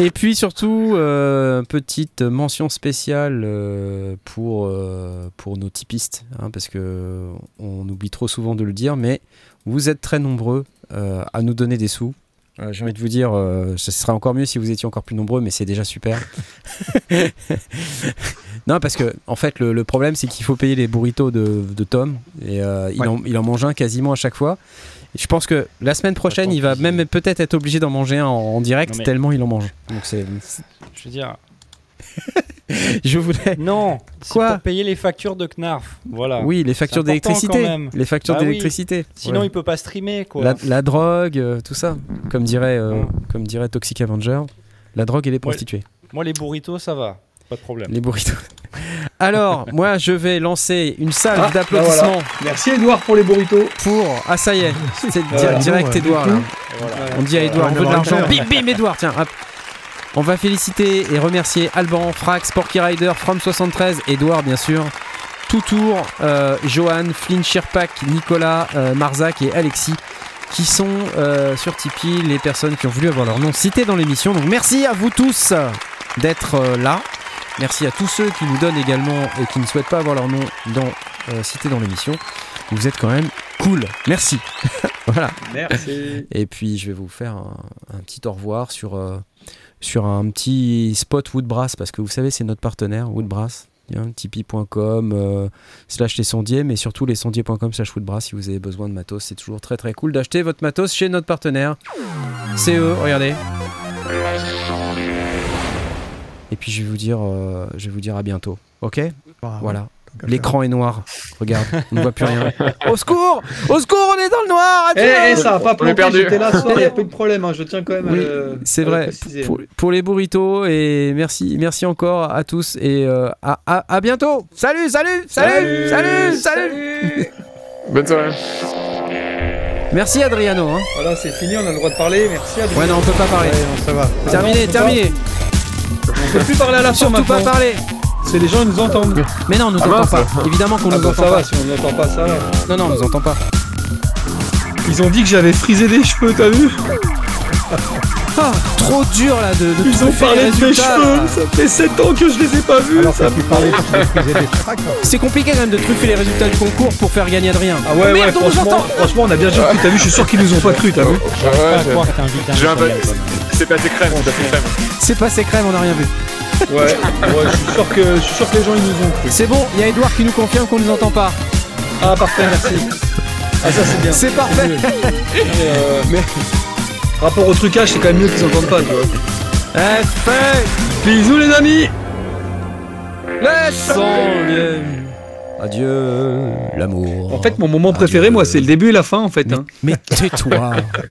Et puis surtout, euh, petite mention spéciale euh, pour, euh, pour nos typistes, hein, parce que on oublie trop souvent de le dire, mais vous êtes très nombreux euh, à nous donner des sous. Euh, J'ai envie de vous dire, euh, ce serait encore mieux si vous étiez encore plus nombreux, mais c'est déjà super. non, parce que en fait, le, le problème, c'est qu'il faut payer les burritos de, de Tom, et euh, il, Ouais. en, il en mange un quasiment à chaque fois. Je pense que la semaine prochaine, il va même peut-être être obligé d'en manger un en, en direct, mais- tellement il en mange. Donc c'est, Je veux dire. je voulais. Non Quoi pour payer les factures de Knarf. Voilà. Oui, les factures d'électricité. Les factures Bah oui. d'électricité. Sinon, Ouais. il peut pas streamer, quoi. la, la drogue, euh, tout ça. Comme dirait, euh, Ouais. comme dirait Toxic Avenger, la drogue et les prostituées. Moi, les burritos, ça va. Pas de problème. Les burritos. Alors, moi, je vais lancer une salve Ah, bah d'applaudissements voilà. Merci Edouard pour les burritos. pour. Ah, ça y est, c'est direct. Edouard. Là. Et voilà. On dit à Edouard, on Ouais, veut de on va l'argent. Bim, bim, Edouard, tiens, hop. On va féliciter et remercier Alban, Frax, Porky Rider, From73, Edouard, bien sûr. Toutour, euh, Johan, Flynn Shirpak, Nicolas, euh, Marzac et Alexis, qui sont euh, sur Tipeee les personnes qui ont voulu avoir leur nom cité dans l'émission. Donc merci à vous tous d'être euh, là. Merci à tous ceux qui nous donnent également et qui ne souhaitent pas avoir leur nom dans, euh, cité dans l'émission. Vous êtes quand même cool. Merci. voilà. Merci. Et puis je vais vous faire un, un petit au revoir sur, euh, sur un petit spot Woodbrass parce que vous savez c'est notre partenaire Woodbrass. Hein, Tipeee.com euh, slash les sondiers mais surtout les sondiers.com slash Woodbrass si vous avez besoin de matos c'est toujours très très cool d'acheter votre matos chez notre partenaire c'est eux regardez et puis je vais vous dire euh, je vais vous dire à bientôt ok? Bah, voilà l'écran est noir regarde on ne voit plus rien au secours au secours on est dans le noir Eh, eh, ça va pas planté, perdu. j'étais là ce soir, il n'y a pas de problème, hein, je tiens quand même Oui, à C'est le vrai, pour, pour les burritos et merci, merci encore à tous et euh, à, à, à bientôt. Salut, salut, salut, salut, salut. Bonne soirée. Merci Adriano. Hein. Voilà, c'est fini, on a le droit de parler, merci Adrien. Ouais, non, on peut pas parler. Ouais, non, ça va. terminé, terminé. On peut plus parler à la fin Surtout pas maintenant. parler. C'est les gens ils nous entendent. Mais non, on nous Ah entend mince. pas. Évidemment qu'on Ah nous bah, entend ça pas. va, si on n'entend pas ça. va. Non, non, on nous entend pas. Ils ont dit que j'avais frisé des cheveux, t'as vu? Ah, trop dur là de, de Ils ont truffer parlé les de mes résultats, cheveux, là. ça fait 7 ans que je les ai pas vus. Alors, ça tu parlais. C'est compliqué quand même de truffer les résultats du concours pour faire gagner Adrien. Ah ouais, merde, ouais, franchement, franchement, on a bien joué. T'as vu, je suis sûr qu'ils nous ont pas cru, t'as vu. C'est passé crème, c'est passé crème. C'est passé crème, on n'a rien vu. Ouais, ouais, je suis sûr que je suis sûr que les gens ils nous ont cru. C'est bon, il y a Edouard qui nous confirme qu'on nous entend pas. Ah parfait, merci. Ah ça c'est bien. C'est parfait. Euh, mais rapport au trucage, c'est quand même mieux qu'ils entendent pas, tu vois. Eh, fait. Bisous les amis. Laissons Adieu, l'amour. En fait, mon moment préféré, moi, c'est le début et la fin, en fait. hein. Mais tais-toi.